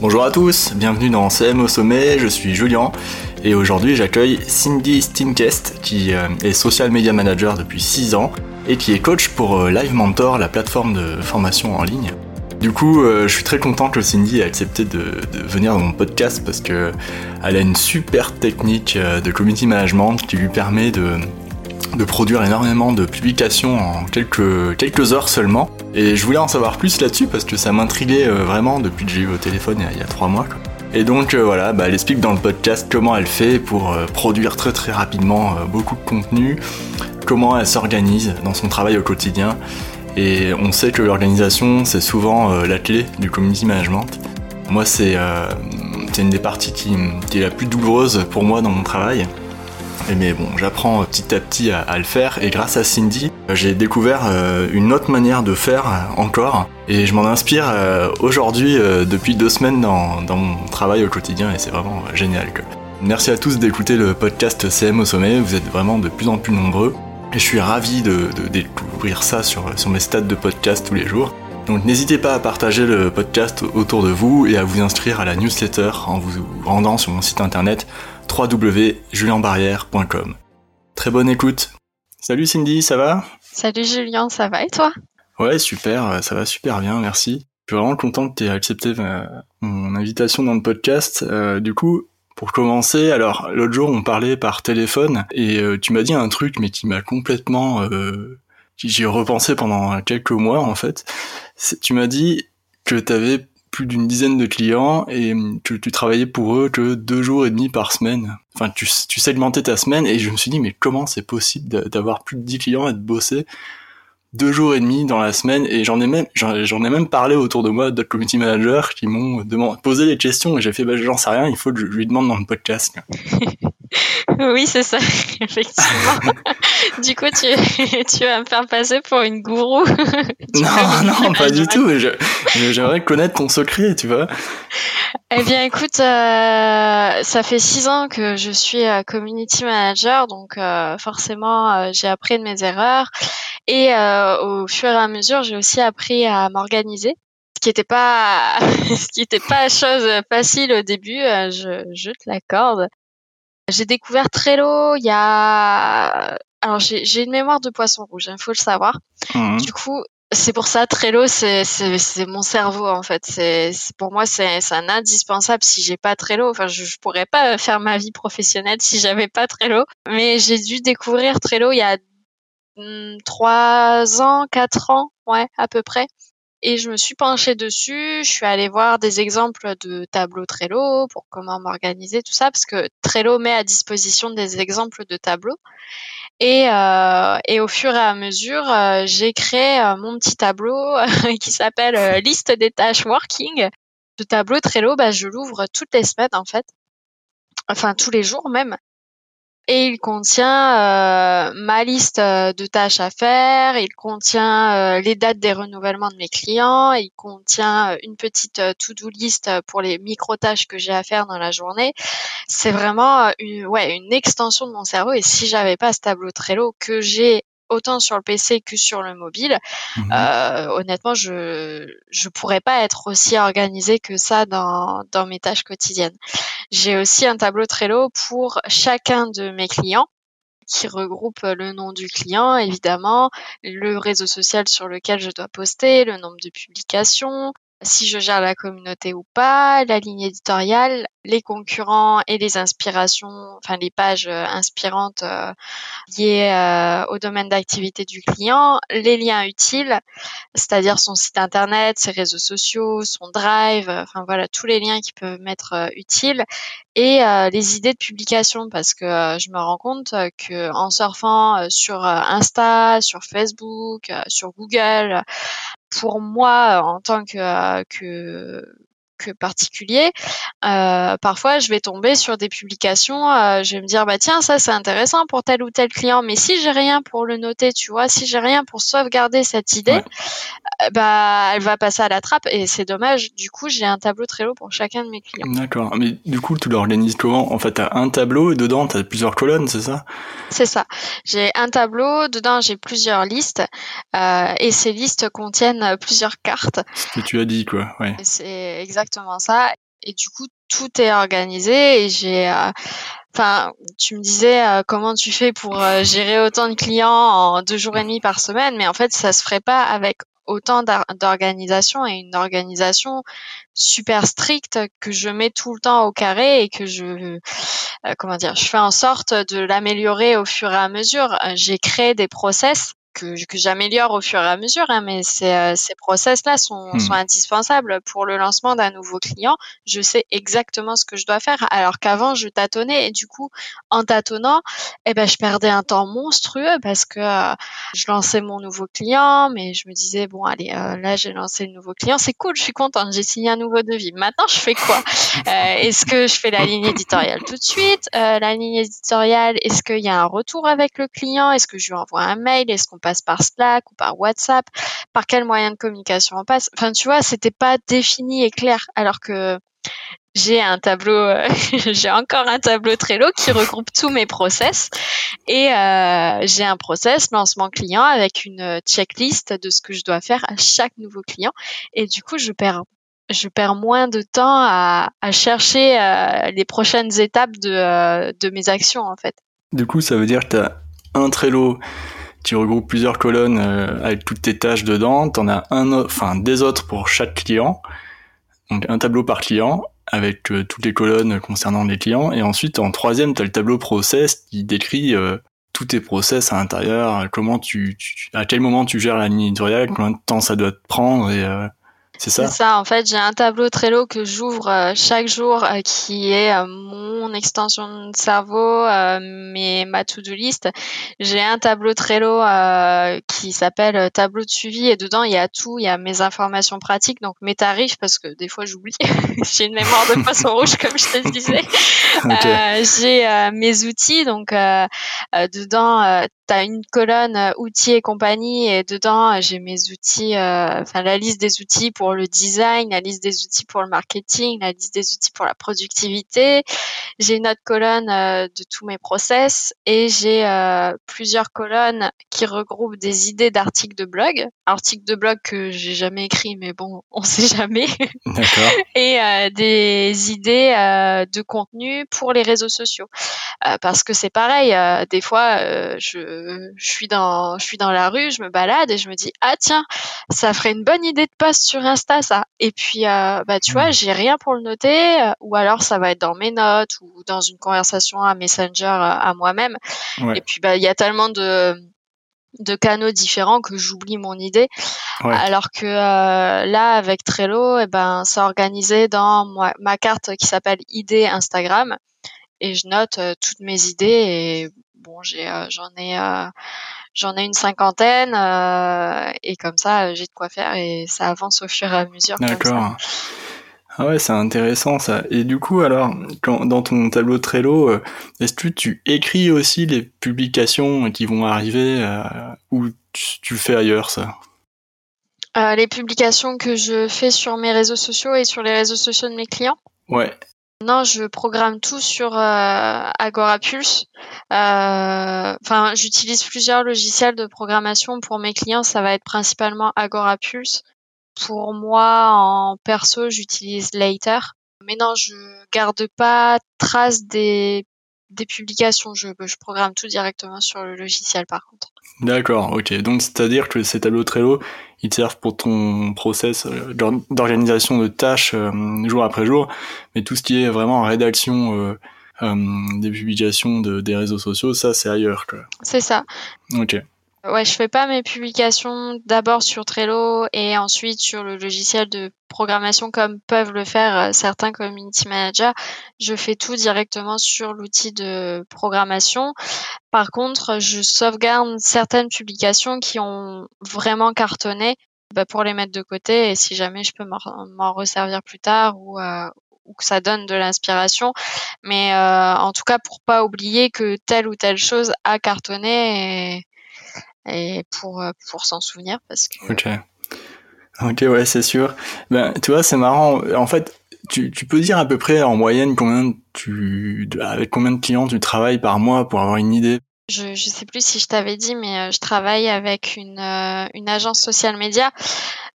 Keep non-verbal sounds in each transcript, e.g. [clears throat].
Bonjour à tous, bienvenue dans CM au sommet, je suis Julien et aujourd'hui j'accueille Cindy Stinkest qui euh, est social media manager depuis 6 ans et qui est coach pour euh, Live Mentor, la plateforme de formation en ligne. Du coup, euh, je suis très content que Cindy ait accepté de, venir dans mon podcast parce que elle a une super technique de community management qui lui permet de, produire énormément de publications en quelques, quelques heures seulement. Et je voulais en savoir plus là-dessus parce que ça m'intriguait euh, vraiment depuis que j'ai eu au téléphone il y a, trois mois. Et donc euh, voilà, bah, elle explique dans le podcast comment elle fait pour euh, produire très très rapidement beaucoup de contenu, comment elle s'organise dans son travail au quotidien. Et on sait que l'organisation c'est souvent la clé du community management. Moi c'est une des parties qui, qui est la plus douloureuse pour moi dans mon travail. Mais bon, j'apprends petit à petit à, le faire. Et grâce à Cindy, j'ai découvert euh, une autre manière de faire encore. Et je m'en inspire euh, aujourd'hui euh, depuis deux semaines dans, mon travail au quotidien. Et c'est vraiment génial. Merci à tous d'écouter le podcast CM au sommet, vous êtes vraiment de plus en plus nombreux et je suis ravi de, découvrir ça sur, sur mes stats de podcast tous les jours. Donc n'hésitez pas à partager le podcast autour de vous et à vous inscrire à la newsletter en vous rendant sur mon site internet www.julienbarrière.com. Très bonne écoute. Salut Cindy, ça va? Salut Julien, ça va et toi? Ouais, super, ça va super bien, merci. Je suis vraiment content que tu aies accepté mon invitation dans le podcast. Euh, du coup, pour commencer, alors l'autre jour on parlait par téléphone et euh, tu m'as dit un truc mais qui m'a complètement... Euh, repensé pendant quelques mois en fait. Tu m'as dit que tu avais plus d'une dizaine de clients et que tu travaillais pour eux que deux jours et demi par semaine. Enfin, tu, tu segmentais ta semaine et je me suis dit, mais comment c'est possible d'avoir plus de dix clients et de bosser deux jours et demi dans la semaine et j'en ai même j'en ai même parlé autour de moi d'autres community managers qui m'ont posé des questions et j'ai fait bah, j'en sais rien il faut que je lui demande dans le podcast [laughs] oui c'est ça [laughs] effectivement. [laughs] Du coup tu, tu vas me faire passer pour une gourou. Non non pas du tout j'aimerais connaître ton secret tu vois. Eh bien écoute euh, ça fait six ans que je suis euh, community manager donc euh, forcément j'ai appris de mes erreurs et euh, au fur et à mesure, j'ai aussi appris à m'organiser, ce qui n'était pas, [laughs] ce qui était pas chose facile au début. Euh, je, je te l'accorde. J'ai découvert Trello il y a, alors j'ai une mémoire de poisson rouge, il hein, faut le savoir. Mmh. Du coup, c'est pour ça Trello, c'est c'est mon cerveau en fait. C'est pour moi c'est un indispensable. Si j'ai pas Trello, enfin je, je pourrais pas faire ma vie professionnelle si j'avais pas Trello. Mais j'ai dû découvrir Trello il y a trois ans, quatre ans, ouais, à peu près. Et je me suis penchée dessus. Je suis allée voir des exemples de tableaux Trello pour comment m'organiser, tout ça, parce que Trello met à disposition des exemples de tableaux. Et, euh, et au fur et à mesure, euh, j'ai créé euh, mon petit tableau [laughs] qui s'appelle liste des tâches working. Ce tableau Trello, bah, je l'ouvre toutes les semaines en fait, enfin tous les jours même et il contient euh, ma liste euh, de tâches à faire, il contient euh, les dates des renouvellements de mes clients, il contient une petite to-do list pour les micro-tâches que j'ai à faire dans la journée. C'est vraiment une, ouais, une extension de mon cerveau. Et si j'avais pas ce tableau Trello que j'ai autant sur le PC que sur le mobile. Mhm. Euh, honnêtement, je je pourrais pas être aussi organisée que ça dans dans mes tâches quotidiennes. J'ai aussi un tableau Trello pour chacun de mes clients qui regroupe le nom du client, évidemment, le réseau social sur lequel je dois poster, le nombre de publications, si je gère la communauté ou pas, la ligne éditoriale, les concurrents et les inspirations, enfin les pages euh, inspirantes euh, liées euh, au domaine d'activité du client, les liens utiles, c'est-à-dire son site internet, ses réseaux sociaux, son drive, enfin voilà tous les liens qui peuvent m'être utiles et les idées de publication parce que je me rends compte que en surfant sur Insta, sur Facebook, sur Google, pour moi en tant que, que trucs particuliers, euh, parfois je vais tomber sur des publications, euh, je vais me dire bah tiens ça c'est intéressant pour tel ou tel client, mais si j'ai rien pour le noter, tu vois, si j'ai rien pour sauvegarder cette idée, euh, bah elle va passer à la trappe et c'est dommage. Du coup j'ai un tableau Trello pour chacun de mes clients. D'accord, mais du coup tu l'organises comment? En fait t'as un tableau et dedans t'as plusieurs colonnes, c'est ça? C'est ça. J'ai un tableau, dedans j'ai plusieurs listes euh, et ces listes contiennent plusieurs cartes. Ce que tu as dit quoi, ouais. C'est ça. Et du coup, tout est organisé et j'ai. Euh, enfin, tu me disais euh, comment tu fais pour euh, gérer autant de clients en deux jours et demi par semaine, mais en fait, ça se ferait pas avec autant d'organisation et une organisation super stricte que je mets tout le temps au carré et que je comment dire je fais en sorte de l'améliorer au fur et à mesure j'ai créé des process que, que j'améliore au fur et à mesure, hein, mais ces, euh, ces process-là sont, hmm. sont, indispensables pour le lancement d'un nouveau client. Je sais exactement ce que je dois faire, alors qu'avant je tâtonnais et du coup, en tâtonnant, eh ben je perdais un temps monstrueux parce que euh, je lançais mon nouveau client, mais je me disais bon allez euh, là j'ai lancé le nouveau client, c'est cool, je suis contente, j'ai signé un nouveau devis. Maintenant je fais quoi? [laughs] Est-ce que je fais la ligne éditoriale tout de suite? La ligne éditoriale, est-ce qu'il y a un retour avec le client? Est-ce que je lui envoie un mail? Est-ce qu'on passe par Slack ou par WhatsApp, par quel moyen de communication on passe. Enfin, tu vois, c'était pas défini et clair. Alors que j'ai un tableau, euh, [laughs] j'ai encore un tableau Trello qui regroupe tous mes process et euh, j'ai un process lancement client avec une checklist de ce que je dois faire à chaque nouveau client et du coup je perds je perds moins de temps à, chercher euh, les prochaines étapes de, mes actions en fait. Du coup, ça veut dire que tu as un Trello tu regroupes plusieurs colonnes euh, avec toutes tes tâches dedans. Tu en as un, enfin des autres pour chaque client. Donc un tableau par client avec euh, toutes les colonnes concernant les clients. Et ensuite en troisième, tu as le tableau process qui décrit euh, tous tes process à l'intérieur, comment tu, à quel moment tu gères la ligne éditoriale, combien de temps ça doit te prendre et c'est ça. En fait, j'ai un tableau Trello que j'ouvre euh, chaque jour euh, qui est euh, mon extension de cerveau, mais ma to-do list. J'ai un tableau Trello qui s'appelle tableau de suivi et dedans il y a tout. Il y a mes informations pratiques, donc mes tarifs parce que des fois j'oublie. [laughs] j'ai une mémoire de poisson [laughs] rouge comme je te disais. [laughs] j'ai mes outils, donc dedans tu as une colonne outils et compagnie et dedans j'ai mes outils, enfin la liste des outils pour le design, la liste des outils pour le marketing, la liste des outils pour la productivité. J'ai une autre colonne euh, de tous mes process et j'ai euh, plusieurs colonnes qui regroupent des idées d'articles de blog, articles de blog que j'ai jamais écrit, mais bon, [laughs] on sait jamais. [laughs] et euh, des idées de contenu pour les réseaux sociaux, parce que c'est pareil. des fois, je, je suis dans, je suis dans la rue, je me balade et je me dis ah tiens, ça ferait une bonne idée de post sur Insta ça. Et puis euh, bah tu vois, mmh. j'ai rien pour le noter euh, ou alors ça va être dans mes notes ou dans une conversation à Messenger euh, à moi-même. Et puis bah il y a tellement de de canaux différents que j'oublie mon idée. Alors que là, avec Trello, et eh ben, c'est organisé dans ma, carte qui s'appelle idée Instagram et je note toutes mes idées et bon, j'ai, j'en ai, J'en ai une cinquantaine euh, et comme ça, j'ai de quoi faire et ça avance au fur et à mesure. D'accord. Ah ouais, c'est intéressant ça. Et du coup, alors, quand, dans ton tableau Trello, euh, est-ce que tu écris aussi les publications qui vont arriver euh, ou tu, tu, le fais ailleurs ça? Euh, Les publications que je fais sur mes réseaux sociaux et sur les réseaux sociaux de mes clients Ouais. Non, je programme tout sur euh, Agorapulse. Euh, enfin, j'utilise plusieurs logiciels de programmation pour mes clients. Ça va être principalement Agorapulse. Pour moi, en perso, j'utilise Later. Mais non, je garde pas trace des, des publications. Je, je programme tout directement sur le logiciel, par contre. D'accord, ok. Donc, c'est-à-dire que ces tableaux Trello, ils te servent pour ton process euh, d'organisation de tâches euh, jour après jour, mais tout ce qui est vraiment rédaction euh, des publications de, des réseaux sociaux, ça c'est ailleurs. C'est ça. Ok. Ouais, je fais pas mes publications d'abord sur Trello et ensuite sur le logiciel de programmation comme peuvent le faire certains community managers. Je fais tout directement sur l'outil de programmation. Par contre, je sauvegarde certaines publications qui ont vraiment cartonné bah, pour les mettre de côté et si jamais je peux m'en resservir plus tard ou, ou que ça donne de l'inspiration. Mais en tout cas, pour pas oublier que telle ou telle chose a cartonné et, et pour, pour s'en souvenir parce que. Ok. Ok, ouais, c'est sûr. Ben, tu vois, c'est marrant. En fait, tu, tu, peux dire à peu près en moyenne combien tu, avec combien de clients tu travailles par mois pour avoir une idée? Je ne sais plus si je t'avais dit, mais euh, je travaille avec une, euh, une agence social média.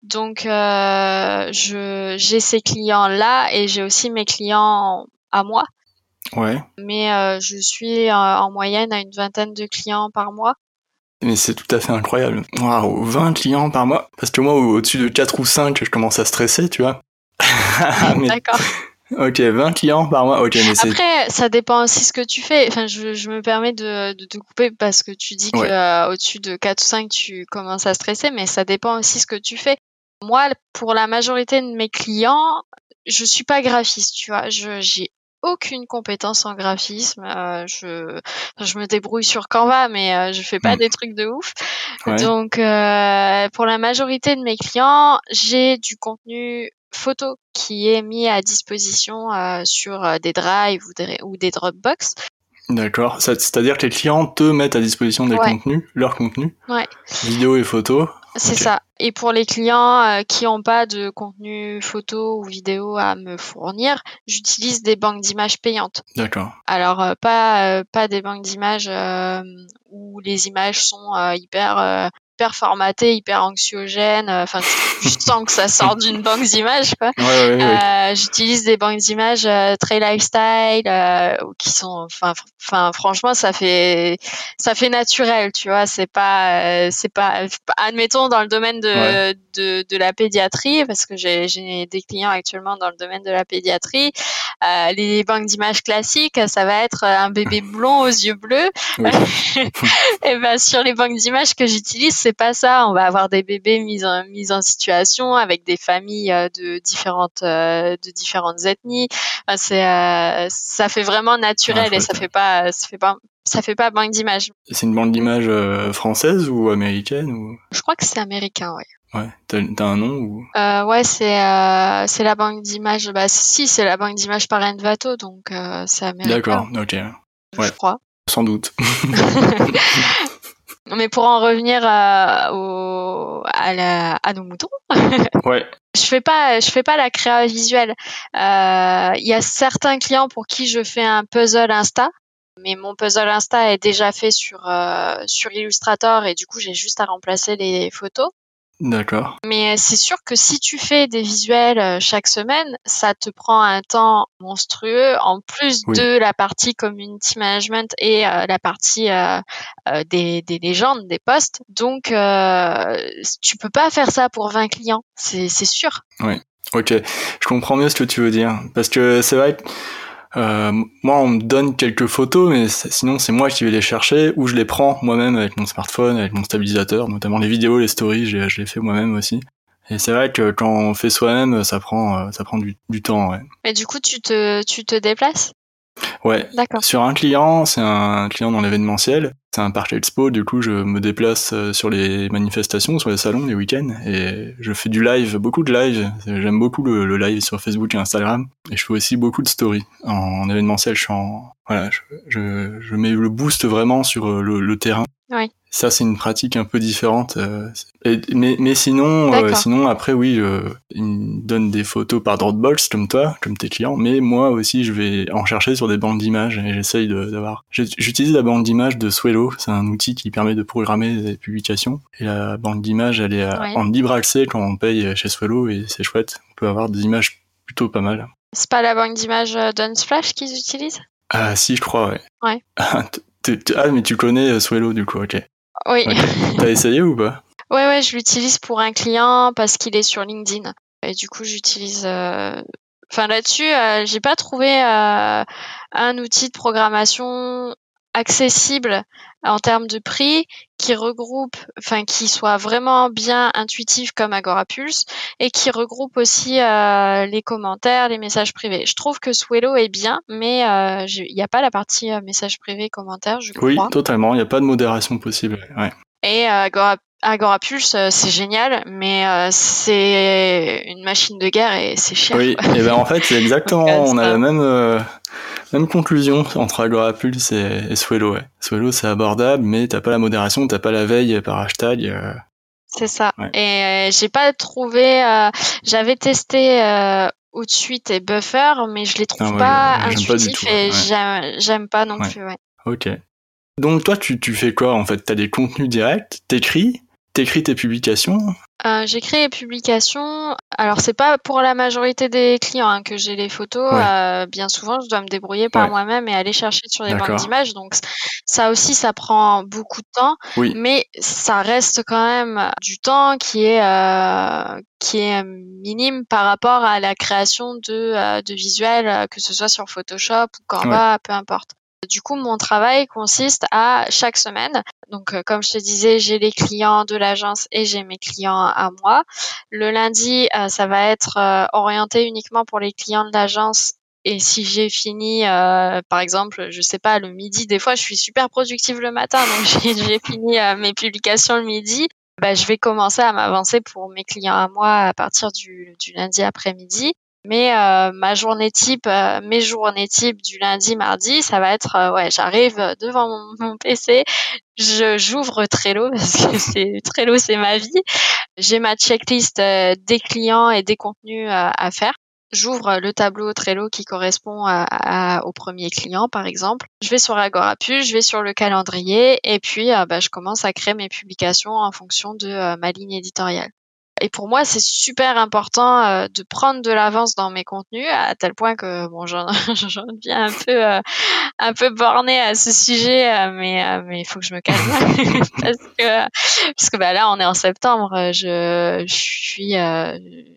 Donc, euh, j'ai ces clients-là et j'ai aussi mes clients à moi. Ouais. Mais euh, je suis en moyenne à une vingtaine de clients par mois. Mais c'est tout à fait incroyable. Waouh, 20 clients par mois. Parce que moi, au-dessus de 4 ou 5, je commence à stresser, tu vois. [laughs] D'accord. Ok, 20 clients par mois. Ok, mais Après, ça dépend aussi ce que tu fais. Enfin, je, je me permets de, de, te couper parce que tu dis que euh, de 4 ou 5, tu commences à stresser, mais ça dépend aussi ce que tu fais. Moi, pour la majorité de mes clients, je suis pas graphiste, tu vois. Je j'ai aucune compétence en graphisme. Euh, je, je me débrouille sur Canva, mais euh, je fais pas hmm. des trucs de ouf. Donc, euh, pour la majorité de mes clients, j'ai du contenu photo qui est mis à disposition sur des drives ou des, ou des Dropbox. D'accord. C'est-à-dire que les clients te mettent à disposition des contenus, leurs contenus, ouais. vidéos et photos. C'est ça. Et pour les clients euh, qui n'ont pas de contenu photo ou vidéo à me fournir, j'utilise des banques d'images payantes. D'accord. Alors euh, pas euh, pas des banques d'images où les images sont hyper hyper formaté, hyper anxiogène. Euh, enfin, je sens que ça sort d'une banque d'images, quoi. euh, J'utilise des banques d'images euh, très lifestyle, euh, qui sont, enfin, enfin, franchement, ça fait, ça fait naturel, tu vois. C'est pas, c'est pas, admettons dans le domaine de, de, de, la pédiatrie, parce que j'ai des clients actuellement dans le domaine de la pédiatrie. les banques d'images classiques, ça va être un bébé blond aux yeux bleus. [laughs] et ben sur les banques d'images que j'utilise c'est pas ça. On va avoir des bébés mis en, mis en situation avec des familles euh, de différentes, euh, de différentes ethnies. c'est, euh, ça fait vraiment naturel et ça fait pas, ça fait pas, ça fait pas banque d'images. C'est une banque d'images française ou américaine ou? Je crois que c'est américain, ouais. Ouais, t'as, un nom ou? Ouais, c'est c'est la banque d'images. Bah si, c'est la banque d'images par Envato, donc c'est américain. D'accord, ok. Ouais. Je crois. Sans doute. [laughs] [laughs] Mais pour en revenir à, au, à, la, à nos moutons, [laughs] ouais. je fais pas, je fais pas la créa visuelle. Euh, il y a certains clients pour qui je fais un puzzle Insta, mais mon puzzle Insta est déjà fait sur euh, sur Illustrator et du coup j'ai juste à remplacer les photos. D'accord. Mais c'est sûr que si tu fais des visuels euh, chaque semaine, ça te prend un temps monstrueux en plus de la partie community management et euh, la partie euh, des, des, légendes, des posts. Donc, euh, tu peux pas faire ça pour 20 clients, c'est sûr. Oui, ok. Je comprends mieux ce que tu veux dire. Parce que c'est vrai que euh, moi, on me donne quelques photos, mais sinon c'est moi qui vais les chercher ou je les prends moi-même avec mon smartphone, avec mon stabilisateur, notamment les vidéos, les stories, je, les fais moi-même aussi. Et c'est vrai que quand on fait soi-même, ça prend, euh, ça prend du, du temps. Ouais. Mais du coup, tu te, tu te déplaces? Ouais. D'accord. Sur un client, c'est un client dans l'événementiel. C'est un parc expo. Du coup, je me déplace euh, sur les manifestations, sur les salons, les week-ends, et je fais du live, beaucoup de live. J'aime beaucoup le, live sur Facebook et Instagram. Et je fais aussi beaucoup de stories en, événementiel. Je suis en, voilà, je, je, je, mets le boost vraiment sur euh, le, le terrain. Oui. Ça, c'est une pratique un peu différente. Euh, mais, mais sinon, euh, sinon après, oui, euh, ils me donnent des photos par Dropbox comme toi, comme tes clients. Mais moi aussi, je vais en chercher sur des bandes d'images et j'essaye d'avoir. J'utilise la bande d'images de Swello. C'est un outil qui permet de programmer des publications. Et la bande d'images, elle est en libre accès quand on paye chez Swello et c'est chouette. On peut avoir des images plutôt pas mal. C'est pas la banque d'images d'Unsplash qu'ils utilisent? Ah si, je crois, ouais. Ouais. [laughs] ah, mais tu connais Swello du coup, ok. Oui. T'as essayé ou pas? Ouais, ouais, je l'utilise pour un client parce qu'il est sur LinkedIn. Et du coup, j'utilise. Euh, enfin, là-dessus, euh, j'ai pas trouvé euh, un outil de programmation accessible en termes de prix, qui regroupe, enfin qui soit vraiment bien intuitif comme Agorapulse et qui regroupe aussi euh, les commentaires, les messages privés. Je trouve que Swello est bien, mais euh, il n'y a pas la partie euh, messages privés, commentaires, je crois. Oui, totalement. Il n'y a pas de modération possible. Ouais. Et Agora Agora Pulse, c'est génial, mais c'est une machine de guerre et c'est cher. Oui, et ben en fait, c'est [laughs] exactement, on a la même, même conclusion entre Agora Pulse et, et Swello. Ouais. Swello, c'est abordable, mais t'as pas la modération, t'as pas la veille par hashtag. C'est ça. Et j'ai pas trouvé. J'avais testé Outsuite et Buffer, mais je les trouve ah pas intuitifs et j'aime pas non plus. Ok. Donc toi, tu, tu fais quoi en fait? T'as des contenus directs, t'écris, t'écris tes publications euh, J'écris les publications. Alors c'est pas pour la majorité des clients hein, que j'ai les photos. Euh, bien souvent, je dois me débrouiller par moi-même et aller chercher sur les banques d'images. Donc ça aussi, ça prend beaucoup de temps. Mais ça reste quand même du temps qui est euh, qui est minime par rapport à la création de, de visuels, que ce soit sur Photoshop ou Canva, peu importe. Du coup, mon travail consiste à chaque semaine. Donc, euh, comme je te disais, j'ai les clients de l'agence et j'ai mes clients à moi. Le lundi, euh, ça va être euh, orienté uniquement pour les clients de l'agence et si j'ai fini, par exemple, je sais pas, le midi, des fois, je suis super productive le matin, donc [laughs] j'ai fini mes publications le midi. Bah, je vais commencer à m'avancer pour mes clients à moi à partir du, du lundi après-midi. Mais euh, ma journée type, euh, mes journées type du lundi, mardi, ça va être euh, ouais, j'arrive devant mon, PC, je j'ouvre Trello [laughs] parce que c'est Trello, c'est ma vie. J'ai ma checklist des clients et des contenus à faire. J'ouvre le tableau Trello qui correspond au premier client, par exemple. Je vais sur Agorapus, je vais sur le calendrier et puis bah, je commence à créer mes publications en fonction de ma ligne éditoriale. Et pour moi, c'est super important euh, de prendre de l'avance dans mes contenus, à tel point que bon, j'en [laughs] deviens un peu euh, un peu bornée à ce sujet, euh, mais mais il faut que je me calme [laughs] parce que parce que bah là, on est en septembre, je, je suis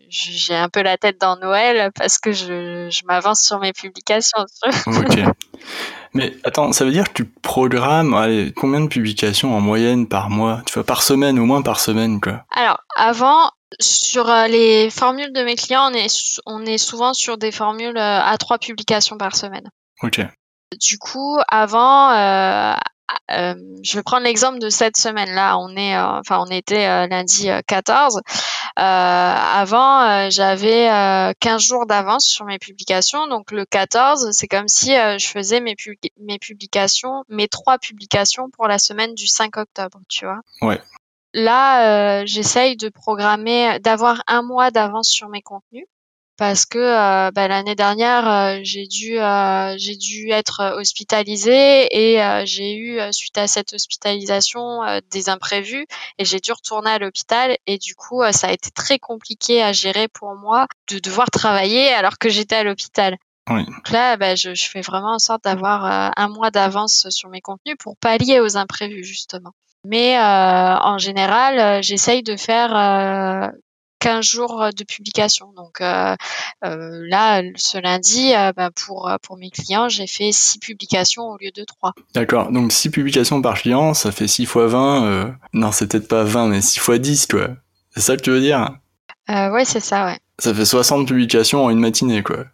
j'ai un peu la tête dans Noël parce que je, je m'avance sur mes publications. ok. [laughs] Mais attends, ça veut dire que tu programmes allez, combien de publications en moyenne par mois? Tu vois, par semaine, au moins par semaine, quoi. Alors, avant, sur euh, les formules de mes clients, on est, on est souvent sur des formules euh, à trois publications par semaine. Ok. Du coup, avant, euh, euh, je vais prendre l'exemple de cette semaine-là. On est, euh, enfin, on était lundi 14. avant, j'avais 15 jours d'avance sur mes publications. Donc le 14, c'est comme si je faisais mes, mes publications, mes trois publications pour la semaine du 5 octobre, tu vois. Ouais. Là, j'essaye de programmer, d'avoir un mois d'avance sur mes contenus parce que euh, bah, l'année dernière euh, j'ai dû euh, j'ai dû être hospitalisée et j'ai eu suite à cette hospitalisation des imprévus et j'ai dû retourner à l'hôpital et du coup ça a été très compliqué à gérer pour moi de devoir travailler alors que j'étais à l'hôpital. Oui. Donc là, bah, je, je, fais vraiment en sorte d'avoir un mois d'avance sur mes contenus pour pallier aux imprévus justement. Mais euh, en général, j'essaye de faire 15 jours euh, de publication. Donc euh, euh, là, ce lundi, bah, pour, pour mes clients, j'ai fait 6 publications au lieu de 3. D'accord, donc 6 publications par client, ça fait 6 fois 20. Non, c'est peut-être pas 20, mais 6 fois 10, quoi. C'est ça que tu veux dire? Euh, Ouais, c'est ça, ouais. Ça fait 60 publications en une matinée, quoi.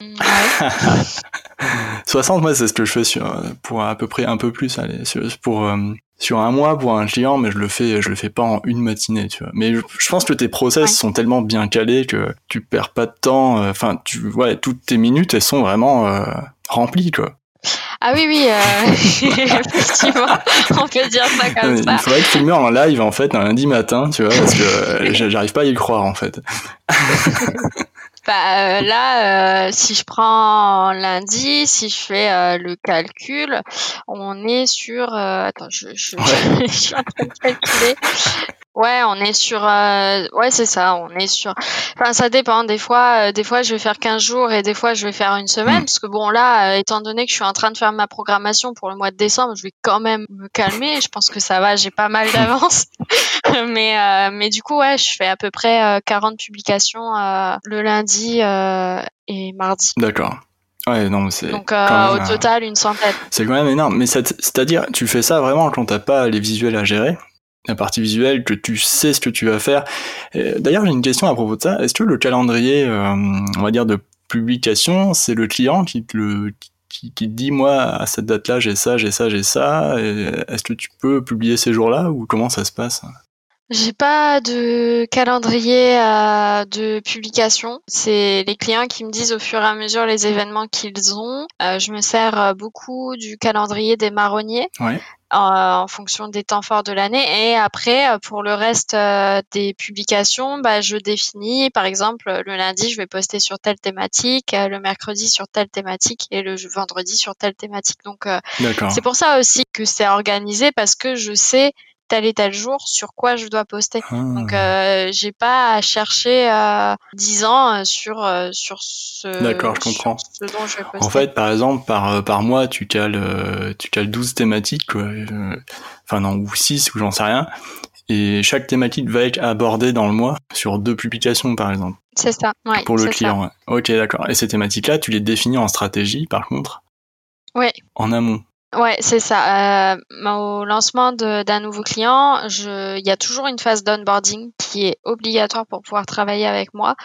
Mmh, ouais. [laughs] [laughs] 60, moi, c'est ce que je fais sur, pour à peu près un peu plus, allez, pour, sur un mois pour un client, mais je le fais, je le fais pas en une matinée, tu vois. Mais je, pense que tes process sont tellement bien calés que tu perds pas de temps. Euh, enfin, tu, ouais, toutes tes minutes, elles sont vraiment euh, remplies, quoi. Ah oui, oui, euh, [laughs] effectivement, [laughs] on peut dire ça comme ça. Il faudrait que tu le en live, en fait, un lundi matin, tu vois, parce que j'arrive pas à y croire, en fait. Bah, euh, là, euh, si je prends lundi, si je fais euh, le calcul, on est sur. attends, je, je, [laughs] je, suis en train de calculer. Ouais, on est sur. ouais, c'est ça. On est sur. Enfin, ça dépend. Des fois, des fois, je vais faire 15 jours et des fois, je vais faire une semaine. Hmm. Parce que bon, là, étant donné que je suis en train de faire ma programmation pour le mois de décembre, je vais quand même me calmer. Je pense que ça va. J'ai pas mal d'avance. [laughs] mais, mais du coup, ouais, je fais à peu près 40 publications le lundi euh, et mardi. D'accord. Ouais, non, c'est. Donc euh, au total une centaine. C'est quand même énorme. Mais c'est-à-dire, tu fais ça vraiment quand t'as pas les visuels à gérer, la partie visuelle, que tu sais ce que tu vas faire. D'ailleurs, j'ai une question à propos de ça. Est-ce que le calendrier, euh, on va dire de publication, c'est le client qui te le qui, te dit moi à cette date-là j'ai ça, j'ai ça, j'ai ça. Est-ce que tu peux publier ces jours-là ou comment ça se passe? J'ai pas de calendrier euh, de publication. C'est les clients qui me disent au fur et à mesure les événements qu'ils ont. Euh, je me sers euh, beaucoup du calendrier des marronniers. En fonction des temps forts de l'année. Et après, pour le reste des publications, bah, je définis, par exemple, le lundi, je vais poster sur telle thématique, le mercredi sur telle thématique et le vendredi sur telle thématique. Donc, c'est pour ça aussi que c'est organisé parce que je sais tel et tel jour sur quoi je dois poster. Donc ah. euh, j'ai pas à chercher euh, 10 ans euh, sur euh, sur ce D'accord, je comprends. Ce dont je vais poster. En fait, par exemple, par par mois, tu cales tu cales 12 thématiques quoi. Enfin non, ou 6 ou j'en sais rien. Et chaque thématique va être abordée dans le mois sur deux publications par exemple. C'est ça, ouais. Pour le client. OK, d'accord. Et ces thématiques-là, tu les définis en stratégie par contre? Oui. En amont. Ouais, c'est ça. Euh, au lancement d'un nouveau client, il y a toujours une phase d'onboarding qui est obligatoire pour pouvoir travailler avec moi.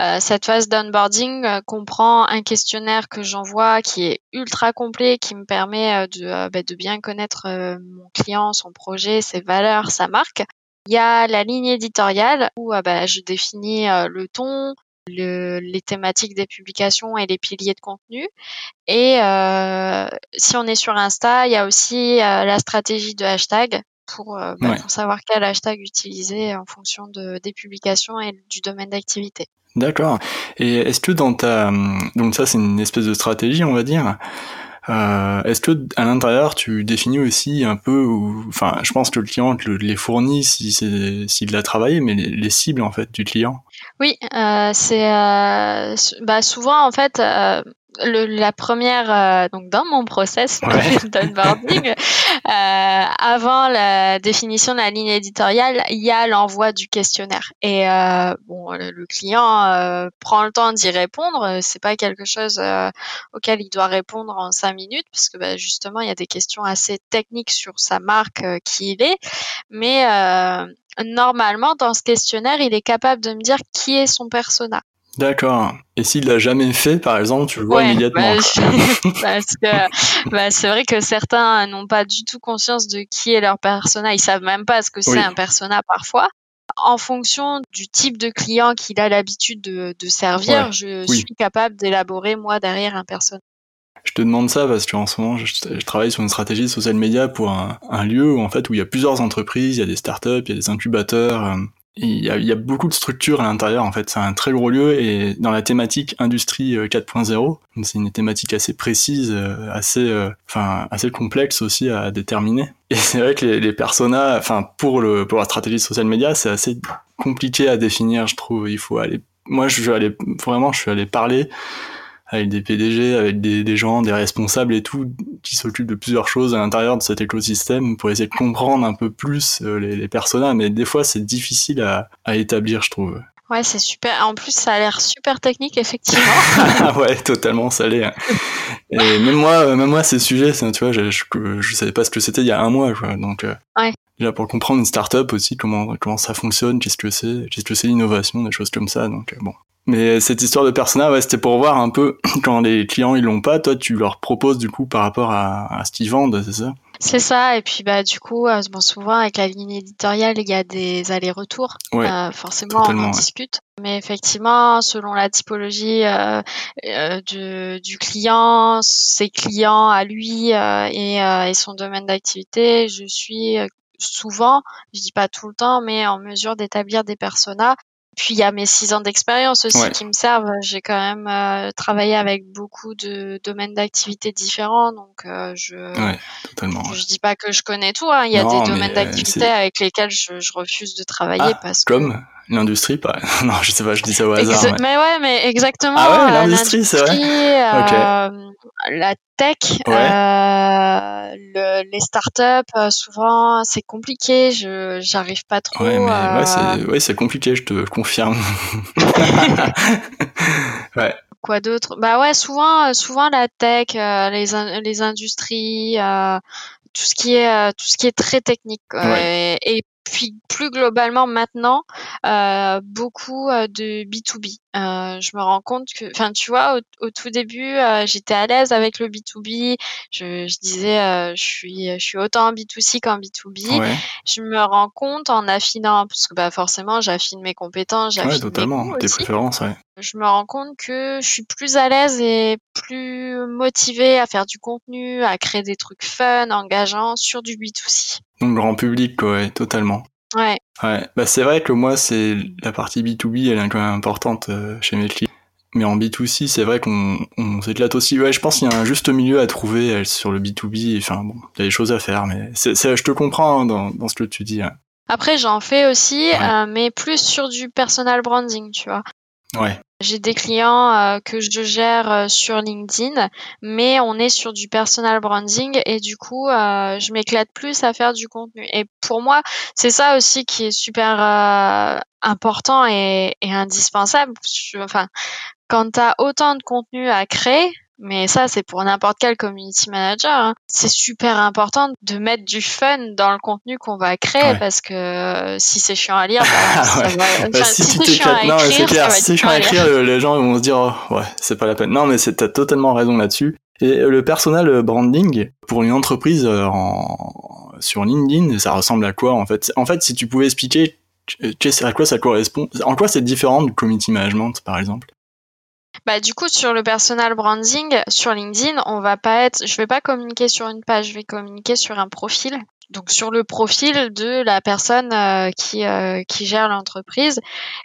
Euh, cette phase d'onboarding euh, comprend un questionnaire que j'envoie qui est ultra complet, qui me permet de, bah, de bien connaître mon client, son projet, ses valeurs, sa marque. Il y a la ligne éditoriale où bah, je définis le ton, les thématiques des publications et les piliers de contenu. Et euh, si on est sur Insta, il y a aussi euh, la stratégie de hashtag pour, euh, bah, pour, savoir quel hashtag utiliser en fonction de, des publications et du domaine d'activité. D'accord. Et est-ce que dans ta... Donc ça, c'est une espèce de stratégie, on va dire. Euh, Est-ce que à l'intérieur tu définis aussi un peu, enfin, je pense que le client te les fournit si c'est s'il l'a travaillé, mais les, cibles en fait du client? Oui, euh, c'est euh, bah souvent en fait euh, le, la première, euh, donc dans mon process [laughs] d'onboarding, euh, avant la définition de la ligne éditoriale, il y a l'envoi du questionnaire. Et euh, bon, le, client euh, prend le temps d'y répondre. C'est pas quelque chose auquel il doit répondre en cinq minutes, parce que bah, justement, il y a des questions assez techniques sur sa marque, qui il est. Mais normalement, dans ce questionnaire, il est capable de me dire qui est son persona. D'accord. Et s'il l'a jamais fait, par exemple, tu le vois immédiatement. Bah, [laughs] [laughs] parce que bah, c'est vrai que certains n'ont pas du tout conscience de qui est leur persona. Ils savent même pas ce que c'est un persona parfois. En fonction du type de client qu'il a l'habitude de, servir, je suis capable d'élaborer moi derrière un persona. Je te demande ça parce qu'en ce moment, je, travaille sur une stratégie de social media pour un, lieu où en fait où il y a plusieurs entreprises, il y a des startups, il y a des incubateurs. Il y, a, il y a, beaucoup de structures à l'intérieur en fait. C'est un très gros lieu et dans la thématique industrie 4.0, euh, c'est une thématique assez précise, euh, assez, euh, enfin assez complexe aussi à déterminer. Et [laughs] c'est vrai que les, les personas, enfin pour le pour la stratégie social media, c'est assez compliqué à définir, je trouve. Il faut aller, moi je vais aller vraiment, je suis allé parler avec des PDG, avec des, gens, des responsables et tout, qui s'occupent de plusieurs choses à l'intérieur de cet écosystème pour essayer de comprendre un peu plus euh, les, les. Mais des fois, c'est difficile à établir, je trouve. Ouais, c'est super. En plus, ça a l'air super technique, effectivement. [laughs] ouais, totalement, ça l'est. Et même moi, euh, même moi, ces sujets, tu vois, je, je, je, savais pas ce que c'était il y a un mois, quoi. Donc, euh, ouais. déjà pour comprendre une startup aussi, comment comment ça fonctionne, qu'est-ce que c'est, qu'est-ce que c'est l'innovation, des choses comme ça. Donc, bon, mais cette histoire de persona, ouais, c'était pour voir un peu [clears throat] quand les clients ils l'ont pas, toi tu leur proposes du coup par rapport à, à ce qu'ils vendent, c'est ça? C'est ça, et puis bah du coup, euh, bon, souvent avec la ligne éditoriale, il y a des allers-retours. euh, forcément, on en discute. Mais effectivement, selon la typologie euh, euh, du, du, client, ses clients à lui euh, et, euh, et, son domaine d'activité, je suis souvent, je dis pas tout le temps, mais en mesure d'établir des personas puis il y a mes six ans d'expérience aussi qui me servent. J'ai quand même euh, travaillé avec beaucoup de domaines d'activité différents, donc euh, je ouais, totalement, je, dis pas que je connais tout. Hein. Il y a des domaines euh, d'activité avec lesquels je, je, refuse de travailler ah, parce comme que L'industrie, pas. [laughs] Non, je sais pas, je dis ça au hasard. mais... mais... ouais, mais exactement. Ah ouais, l'industrie, c'est vrai. Euh, La tech, ouais. euh, le, les startups, euh, souvent, c'est compliqué. Je, j'arrive pas trop. Ouais, mais ouais, c'est, ouais, compliqué, je te confirme. [laughs] ouais. Quoi d'autre? Bah ouais, souvent, souvent la tech, euh, les, les industries, euh, tout ce qui est, tout ce qui est très technique. Ouais. Et, et puis plus globalement maintenant, euh, beaucoup euh, de B2B. Euh, je me rends compte que, enfin, tu vois, au, au tout début, euh, j'étais à l'aise avec le B2B. Je, je disais, euh, je suis, je suis autant en B2C qu'en B2B. Ouais, Je me rends compte en affinant, parce que bah forcément, j'affine mes compétences, ouais, j'affine mes goûts Tes aussi. préférences, ouais. Je me rends compte que je suis plus à l'aise et plus motivée à faire du contenu, à créer des trucs fun, engageants sur du B2C. Donc grand public, ouais, totalement. Ouais, Ouais, bah c'est vrai que moi, c'est la partie B2B, elle est quand même importante euh, chez mes clients. Mais en B2C, c'est vrai qu'on on s'éclate aussi. Ouais, je pense qu'il y a un juste milieu à trouver euh, sur le B2B. Enfin bon, il y a des choses à faire, mais je te comprends hein, dans, dans ce que tu dis. hein. Après, j'en fais aussi, Ouais. euh, mais plus sur du personal branding, tu vois. J'ai des clients euh, que je gère euh, sur LinkedIn, mais on est sur du personal branding et du coup, euh, je m'éclate plus à faire du contenu. Et pour moi, c'est ça aussi qui est super important et, indispensable. Enfin, quand tu as autant de contenu à créer, mais ça, c'est pour n'importe quel community manager, hein, c'est super important de mettre du fun dans le contenu qu'on va créer Ouais. parce que euh, si c'est chiant à lire, bah, [laughs] ça Ouais. va, Bah, si si c'est chiant à non, écrire, ça clair. va Si être c'est chiant chiant à à lire. écrire, le- les gens vont se dire, oh, ouais, c'est pas la peine. Non, mais t'as totalement raison là-dessus. Et le personal branding pour une entreprise euh, en, sur LinkedIn, ça ressemble à quoi en fait? En fait, si tu pouvais expliquer à quoi ça correspond, en quoi c'est différent du community management, par exemple? Bah, du coup, sur le personal branding, sur LinkedIn, on va pas être, je vais pas communiquer sur une page, je vais communiquer sur un profil. Donc, sur le profil de la personne euh, qui, euh, qui gère l'entreprise.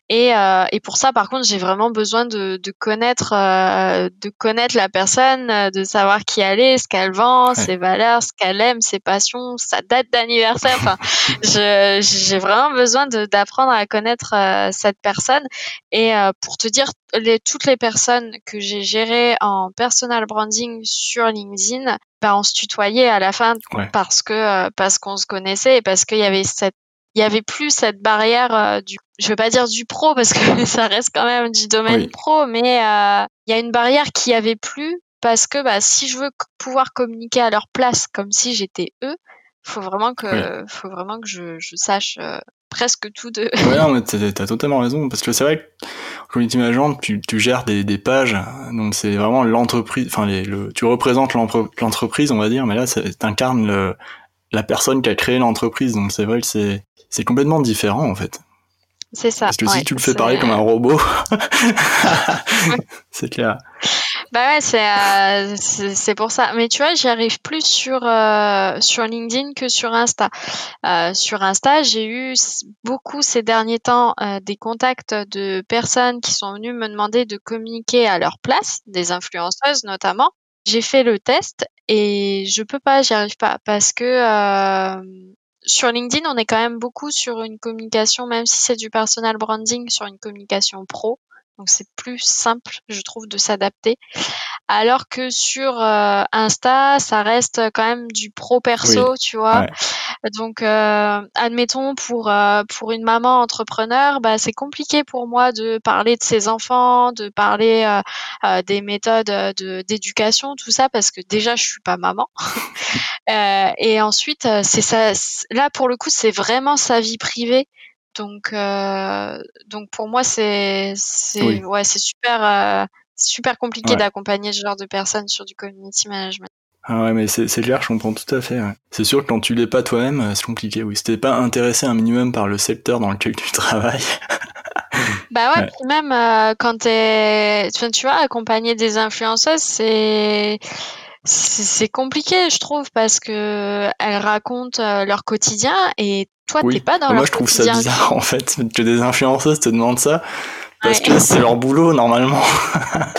Et, euh, et pour ça, par contre, j'ai vraiment besoin de, de connaître, de connaître la personne, de savoir qui elle est, ce qu'elle vend, Ouais. ses valeurs, ce qu'elle aime, ses passions, sa date d'anniversaire. Enfin, [laughs] j'ai vraiment besoin d'apprendre à connaître cette personne. Et pour te dire, les, toutes les personnes que j'ai gérées en personal branding sur LinkedIn, bah, on se tutoyait à la fin Ouais. parce que euh, parce qu'on se connaissait et parce qu'il y avait cette il y avait plus cette barrière euh, du je veux pas dire du pro parce que [laughs] ça reste quand même du domaine Oui. pro mais euh, il y a une barrière qui y avait plus parce que bah si je veux pouvoir communiquer à leur place comme si j'étais eux faut vraiment que faut vraiment que je, je sache euh, presque tout de Ouais, non, [laughs] mais t'as, totalement raison, parce que c'est vrai que community management, tu, tu gères des, des pages, donc c'est vraiment l'entreprise, enfin, les, le, tu représentes l'entreprise, on va dire, mais là, t'incarnes le, la personne qui a créé l'entreprise, donc c'est vrai que c'est, c'est complètement différent, en fait. c'est ça Parce que ouais, si tu le fais pareil comme un robot, [laughs] [laughs] c'est clair. Bah ouais, c'est euh, c'est pour ça. Mais tu vois, j'y arrive plus sur euh, sur LinkedIn que sur Insta. Euh, sur Insta, j'ai eu beaucoup ces derniers temps euh, des contacts de personnes qui sont venues me demander de communiquer à leur place, des influenceuses notamment. J'ai fait le test et je peux pas, j'y arrive pas parce que euh, sur LinkedIn, on est quand même beaucoup sur une communication, même si c'est du personal branding, sur une communication pro. Donc c'est plus simple, je trouve, de s'adapter. Alors que sur euh, Insta, ça reste quand même du pro perso, tu vois. Ouais. Donc, euh, admettons pour euh, pour une maman entrepreneur, bah c'est compliqué pour moi de parler de ses enfants, de parler euh, euh, des méthodes de d'éducation, tout ça, parce que déjà je suis pas maman. [laughs] Euh, et ensuite, c'est ça. Là pour le coup, c'est vraiment sa vie privée. Donc, euh, donc pour moi, c'est Oui. ouais, c'est super euh, super compliqué Ouais. d'accompagner ce genre de personnes sur du community management. Ah ouais, mais c'est, clair, je comprends tout à fait. ouais. C'est sûr que quand tu l'es pas toi-même, euh, c'est compliqué, oui. Si t'es pas intéressé un minimum par le secteur dans lequel tu [laughs] travailles. Bah ouais, Ouais. puis même euh, quand t'es, enfin, tu vois, accompagner des influenceuses, c'est c'est compliqué, je trouve, parce que elles racontent leur quotidien et toi, t'es Oui. pas dans Moi, leur je trouve ça bizarre, en fait, que des influenceuses te demandent ça. Parce Ouais. que c'est leur boulot, normalement. [laughs]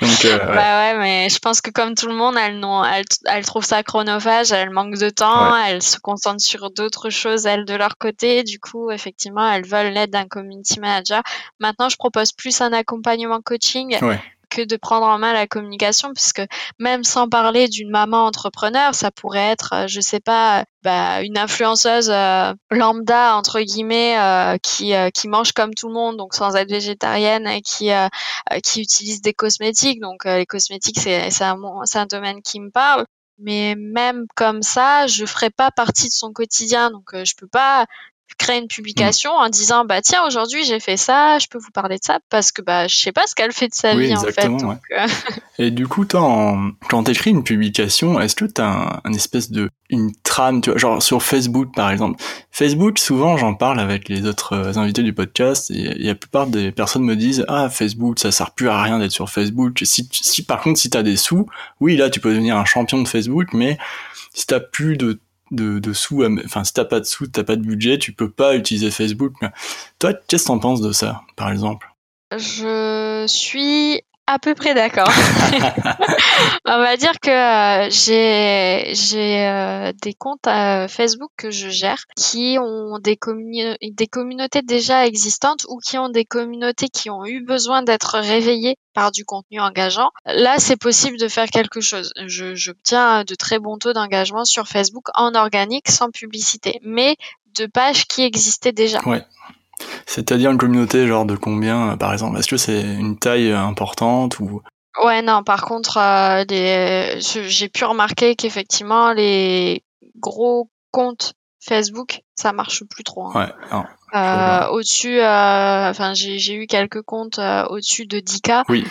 Donc, euh, ouais. Bah ouais, mais je pense que comme tout le monde, elles, n'ont- elles, elles trouvent ça chronophage, elles manquent de temps, elles se concentrent sur d'autres choses, elles, de leur côté. Du coup, effectivement, elles veulent l'aide d'un community manager. Maintenant, je propose plus un accompagnement coaching Ouais. Que de prendre en main la communication, puisque même sans parler d'une maman entrepreneur, ça pourrait être, euh, je sais pas, bah, une influenceuse euh, lambda entre guillemets euh, qui qui mange comme tout le monde, donc sans être végétarienne, et qui qui utilise des cosmétiques. Donc les cosmétiques, c'est c'est un domaine qui me parle. Mais même comme ça, je ferai pas partie de son quotidien, donc je peux pas crée une publication en disant bah tiens aujourd'hui j'ai fait ça, je peux vous parler de ça parce que bah je sais pas ce qu'elle fait de sa vie en fait. Euh. Et du coup toi quand t'écris une publication, est-ce que t'as un, espèce de une trame, tu vois, genre sur Facebook par exemple? Facebook souvent j'en parle avec les autres euh, invités du podcast et, la plupart des personnes me disent ah Facebook ça sert plus à rien d'être sur Facebook. Si, si par contre si t'as des sous, oui là tu peux devenir un champion de Facebook, mais si t'as plus de de, sous, enfin si t'as pas de sous, t'as pas de budget, tu peux pas utiliser Facebook. Toi, qu'est-ce que t'en penses de ça, par exemple? Je suis à peu près d'accord. [laughs] On va dire que euh, j'ai j'ai euh, des comptes à Facebook que je gère qui ont des, des communautés déjà existantes ou qui ont des communautés qui ont eu besoin d'être réveillées par du contenu engageant. Là, c'est possible de faire quelque chose. J'obtiens de très bons taux d'engagement sur Facebook en organique sans publicité, mais de pages qui existaient déjà. Ouais. C'est-à-dire une communauté genre de combien, euh, par exemple? Est-ce que c'est une taille euh, importante ou? Ouais, non. Par contre, euh, j'ai pu remarquer qu'effectivement les gros comptes Facebook, ça marche plus trop. Hein. Ouais. au-dessus, enfin, j'ai eu quelques comptes au-dessus de 10K. Oui.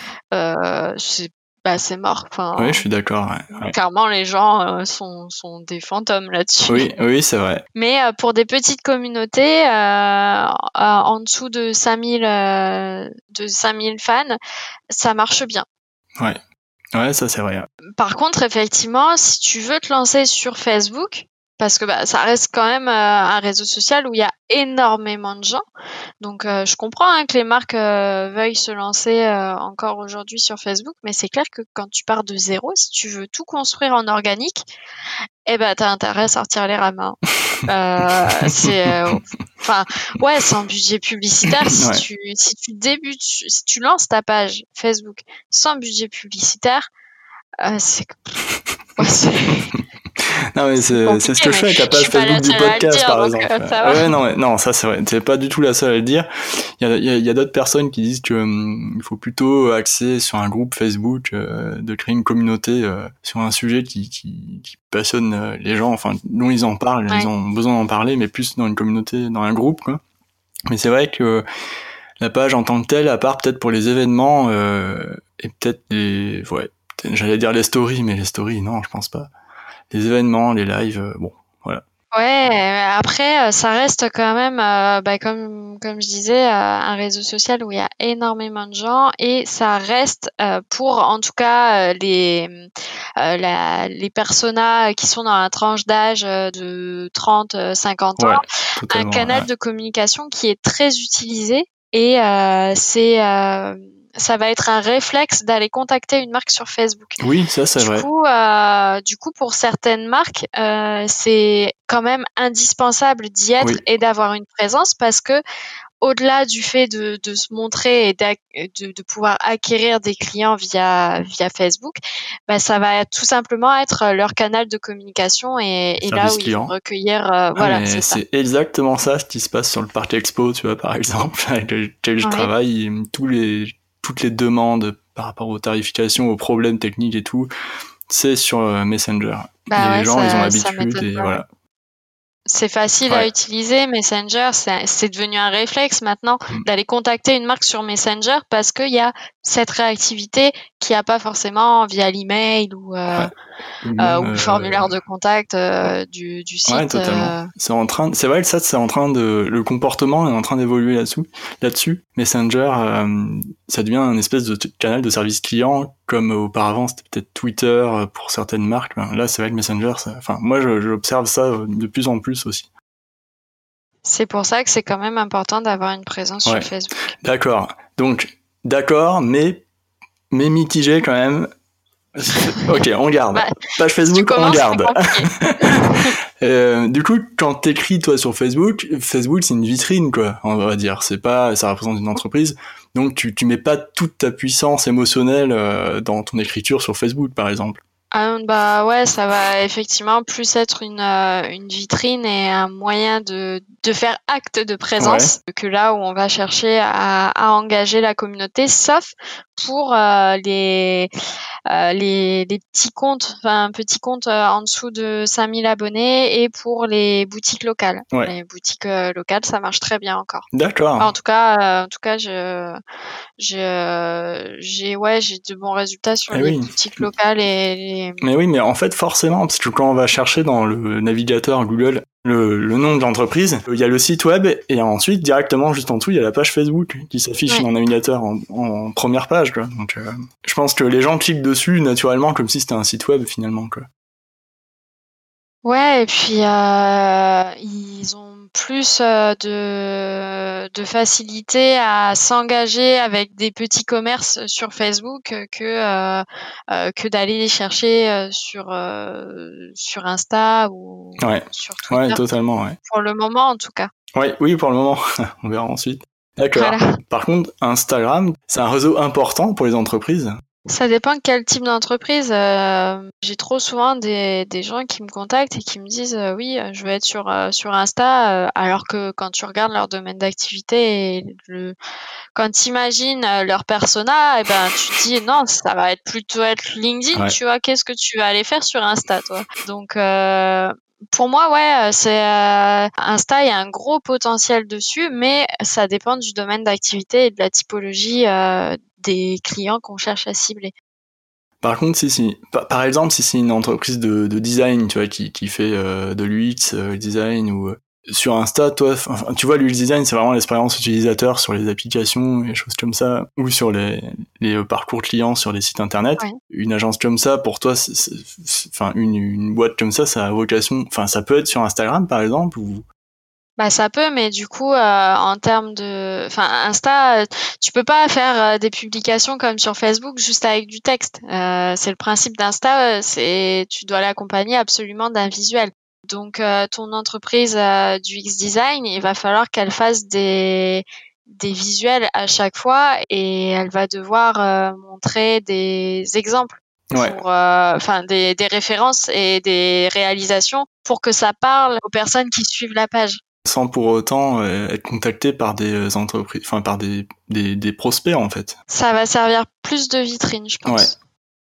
c'est bah c'est mort. Enfin, oui, je suis d'accord. Clairement, les gens euh, sont, sont des fantômes là-dessus. Oui, oui, c'est vrai. Mais euh, pour des petites communautés, euh, en dessous de 5000 de 5000 fans, ça marche bien. Ouais. Ouais, ça c'est vrai. Par contre, effectivement, si tu veux te lancer sur Facebook, parce que bah, ça reste quand même euh, un réseau social où il y a énormément de gens. Donc euh, je comprends hein, que les marques euh, veuillent se lancer encore aujourd'hui sur Facebook, mais c'est clair que quand tu pars de zéro, si tu veux tout construire en organique, eh ben t'as intérêt à sortir les rames. [laughs] c'est enfin ouais sans budget publicitaire si tu si tu débutes si tu lances ta page Facebook sans budget publicitaire c'est [laughs] non mais c'est ce que je fais avec la page Facebook du podcast par exemple. Euh, ouais non non ça c'est vrai t'es pas du tout la seule à le dire. Il y a, il y a, d'autres personnes qui disent que hum, il faut plutôt axer sur un groupe Facebook, euh, de créer une communauté euh, sur un sujet qui, qui, qui passionne les gens, enfin dont ils en parlent, ils ont besoin d'en parler, mais plus dans une communauté, dans un groupe quoi. Mais c'est vrai que la page en tant que telle, à part peut-être pour les événements et peut-être les ouais j'allais dire les stories, mais les stories non, je pense pas les événements, les lives, euh, bon, voilà. Ouais, après, euh, ça reste quand même, euh, bah, comme, comme je disais, un réseau social où il y a énormément de gens et ça reste pour, en tout cas, les, la, les personas qui sont dans la tranche d'âge de 30, 50 ans, un canal de communication qui est très utilisé et c'est ça va être un réflexe d'aller contacter une marque sur Facebook. Oui, ça c'est vrai. Coup, euh, du coup, pour certaines marques, euh, c'est quand même indispensable d'y être et d'avoir une présence parce que au-delà du fait de, de, se montrer et de, de, pouvoir acquérir des clients via, via Facebook, bah, ça va tout simplement être leur canal de communication et, et là où ils vont recueillir. Euh, ah, voilà, c'est exactement ça ce qui se passe sur le Parc Expo, tu vois, par [laughs] exemple, avec lequel je travaille. Tous les, toutes les demandes par rapport aux tarifications, aux problèmes techniques et tout, c'est sur euh, Messenger. Bah les gens, ils ont l'habitude et voilà. C'est facile à utiliser, Messenger, c'est devenu un réflexe maintenant mm. d'aller contacter une marque sur Messenger parce qu'il y a cette réactivité qui n'y a pas forcément via l'email ou, euh, ou, euh, le formulaire de contact du, du, site. Ouais, totalement. C'est en train, c'est vrai que ça, c'est en train de, le comportement est en train d'évoluer là-dessus. Là-dessus, Messenger, ça devient un espèce de canal de service client comme auparavant c'était peut-être Twitter pour certaines marques. Là, c'est vrai que Messenger, enfin, moi, j'observe ça de plus en plus aussi. C'est pour ça que c'est quand même important d'avoir une présence sur Facebook. D'accord. Donc, d'accord, mais, mais mitigé quand même. [laughs] ok, on garde. Bah, Page Facebook, on garde. [laughs] euh, du coup, quand t'écris toi sur Facebook, Facebook c'est une vitrine quoi, on va dire. C'est pas, ça représente une entreprise. Donc tu, tu mets pas toute ta puissance émotionnelle euh, dans ton écriture sur Facebook par exemple. Ah, bah ouais, ça va effectivement plus être une, euh, une vitrine et un moyen de, de faire acte de présence que là où on va chercher à, à engager la communauté, sauf pour euh, les, euh, les, les petits comptes, enfin petits comptes euh, en dessous de 5000 abonnés et pour les boutiques locales. Les boutiques locales, ça marche très bien encore. D'accord. en tout cas, en tout cas, je, je, j'ai ouais, j'ai de bons résultats sur eh les boutiques locales et les... Mais oui, mais en fait forcément, parce que quand on va chercher dans le navigateur Google le, le, nom de l'entreprise, il y a le site web et ensuite directement juste en dessous il y a la page Facebook qui s'affiche dans le navigateur en, en, première page. Quoi. Donc euh, je pense que les gens cliquent dessus naturellement comme si c'était un site web finalement. Quoi. Ouais et puis euh, ils ont plus euh, de, de facilité à s'engager avec des petits commerces sur Facebook que euh, euh, que d'aller les chercher sur sur Insta ou sur Twitter. Ouais, totalement. Ouais. Pour le moment, en tout cas. Ouais, oui, pour le moment. [laughs] On verra ensuite. D'accord. Par contre, Instagram, c'est un réseau important pour les entreprises. Ça dépend quel type d'entreprise. Euh, j'ai trop souvent des, des gens qui me contactent et qui me disent euh, oui, euh, je veux être sur sur Insta, alors que quand tu regardes leur domaine d'activité et le, quand tu imagines leur persona, et eh ben tu te dis non, ça va être plutôt être LinkedIn. Tu vois, qu'est-ce que tu vas aller faire sur Insta, toi? Donc pour moi, ouais, c'est Insta, il y a un gros potentiel dessus, mais ça dépend du domaine d'activité et de la typologie des clients qu'on cherche à cibler. Par contre, si, si, par exemple, si c'est une entreprise de, design, tu vois, qui, qui fait euh, de l'UX euh, design ou euh, sur Insta, toi, tu vois, l'UX design, c'est vraiment l'expérience utilisateur sur les applications et choses comme ça, ou sur les, les parcours clients sur les sites internet. Une agence comme ça, pour toi, enfin, une, une boîte comme ça, ça a vocation, enfin, ça peut être sur Instagram, par exemple, ou bah ça peut, mais du coup, euh, en termes de, enfin Insta, tu peux pas faire euh, des publications comme sur Facebook juste avec du texte. Euh, c'est le principe d'Insta, c'est tu dois l'accompagner absolument d'un visuel. Donc ton entreprise du X design, il va falloir qu'elle fasse des des visuels à chaque fois et elle va devoir montrer des exemples pour enfin des, des références et des réalisations pour que ça parle aux personnes qui suivent la page sans pour autant euh, être contacté par des euh, entreprises, enfin par des, des, des, prospects en fait. Ça va servir plus de vitrine, je pense. Ouais.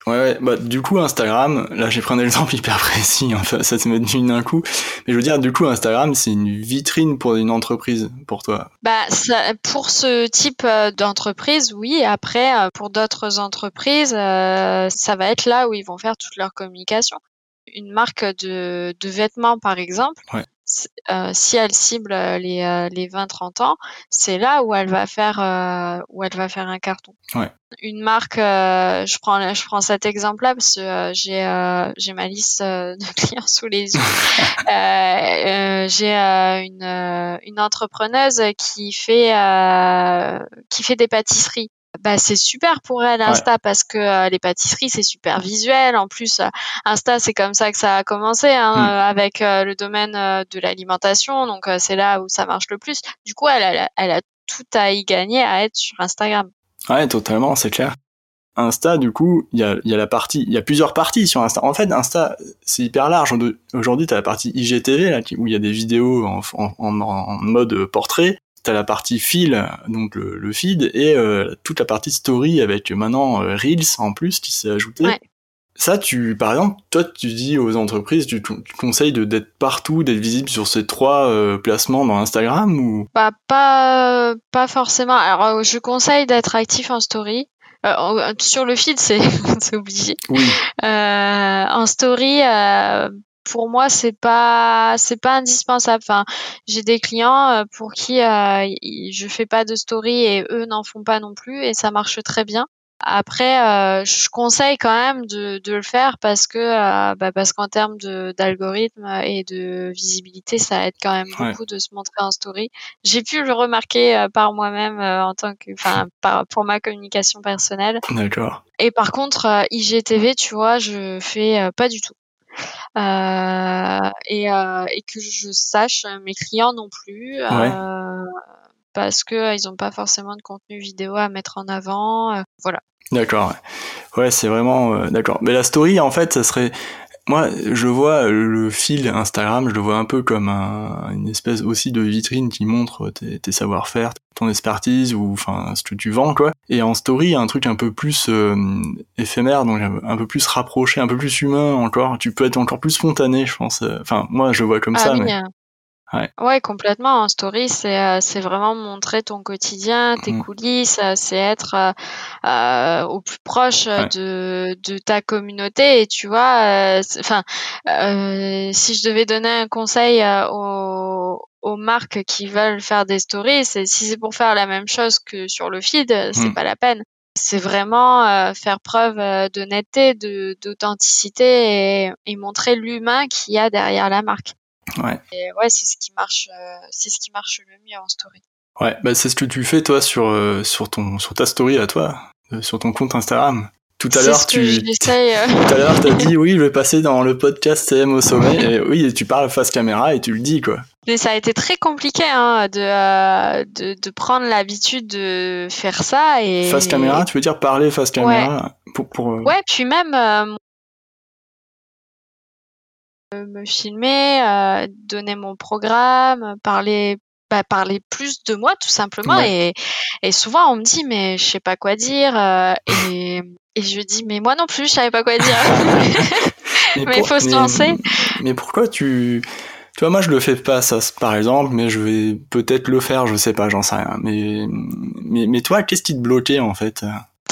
Ouais, bah du coup Instagram, là j'ai pris un exemple [laughs] hyper précis, enfin ça se met d'un coup, mais je veux dire du coup Instagram c'est une vitrine pour une entreprise, pour toi. Bah ça, pour ce type euh, d'entreprise, oui. Après pour d'autres entreprises, ça va être là où ils vont faire toute leur communication. Une marque de, de vêtements par exemple, ouais. Euh, si elle cible euh, les, euh, les 20-30 ans, c'est là où elle va faire où elle va faire un carton. Ouais. Une marque, je prends je prends cet exemple-là parce que j'ai j'ai ma liste [laughs] de clients sous les yeux. [laughs] j'ai une une entrepreneuse qui fait qui fait des pâtisseries bah, c'est super pour elle Insta parce que euh, les pâtisseries c'est super visuel. En plus, euh, Insta c'est comme ça que ça a commencé hein, mm. euh, avec le domaine de l'alimentation. Donc c'est là où ça marche le plus. Du coup, elle, a, elle a tout à y gagner à être sur Instagram. Ouais, totalement, c'est clair. Insta, du coup, il y a, y a la partie, il y a plusieurs parties sur Insta. En fait, Insta, c'est hyper large. Aujourd'hui, tu as la partie IGTV, là, où il y a des vidéos en, en, en mode portrait t'as la partie fil, donc le, feed, et euh, toute la partie story avec maintenant euh, Reels en plus qui s'est ajouté. Ça, tu, par exemple, toi, tu dis aux entreprises, tu, conseilles d'être partout, d'être visible sur ces trois euh, placements dans Instagram ou? Bah pas, pas forcément. Alors, je conseille d'être actif en story. sur le feed, c'est [laughs] obligé. Oui. en story, pour moi c'est pas c'est pas indispensable. Enfin j'ai des clients euh, pour qui euh, je fais pas de story et eux n'en font pas non plus et ça marche très bien. Après euh, je conseille quand même de, de le faire parce que euh, bah parce qu'en termes d'algorithme et de visibilité ça aide quand même beaucoup de se montrer en story. J'ai pu le remarquer par moi-même en tant que enfin pour ma communication personnelle. D'accord. Et par contre IGTV tu vois je fais pas du tout et, euh, et, que je sache mes clients non plus. Euh, parce que ils n'ont pas forcément de contenu vidéo à mettre en avant. voilà. D'accord. Ouais, c'est vraiment d'accord. Mais la story, en fait, ça serait moi, je vois le fil Instagram, je le vois un peu comme un, une espèce aussi de vitrine qui montre tes, tes savoir-faire, ton expertise ou enfin ce que tu vends quoi. Et en story, un truc un peu plus euh, éphémère, donc un peu plus rapproché, un peu plus humain encore. Tu peux être encore plus spontané, je pense. Enfin, moi, je vois comme ah ça. Oui, mais... Ouais. ouais. complètement. En story, c'est euh, c'est vraiment montrer ton quotidien, tes mmh. coulisses, euh, c'est être euh, au plus proche de, de ta communauté. Et tu vois, enfin, si je devais donner un conseil aux, aux marques qui veulent faire des stories, c'est si c'est pour faire la même chose que sur le feed, c'est mmh. pas la peine. C'est vraiment faire preuve d'honnêteté, de d'authenticité et, et montrer l'humain qu'il y a derrière la marque. Ouais. Et ouais, c'est ce qui marche, euh, c'est ce qui marche le mieux en story. Ouais, bah c'est ce que tu fais toi sur euh, sur ton sur ta story à toi, euh, sur ton compte Instagram. Tout à l'heure, tu [laughs] tout à l'heure t'as dit oui, je vais passer dans le podcast CM au sommet. Et oui, et tu parles face caméra et tu le dis quoi. Mais ça a été très compliqué hein, de, de, de prendre l'habitude de faire ça et face caméra, tu veux dire parler face caméra ouais. pour, pour ouais puis même me filmer, euh, donner mon programme, parler bah, parler plus de moi tout simplement. Et, et souvent on me dit mais je sais pas quoi dire euh, et, et je dis mais moi non plus je savais pas quoi dire. [laughs] [laughs] Mais il faut se lancer. mais pourquoi tu tu vois moi je le fais pas ça par exemple mais je vais peut-être le faire je sais pas j'en sais rien. Mais mais, mais toi qu'est-ce qui te bloquait en fait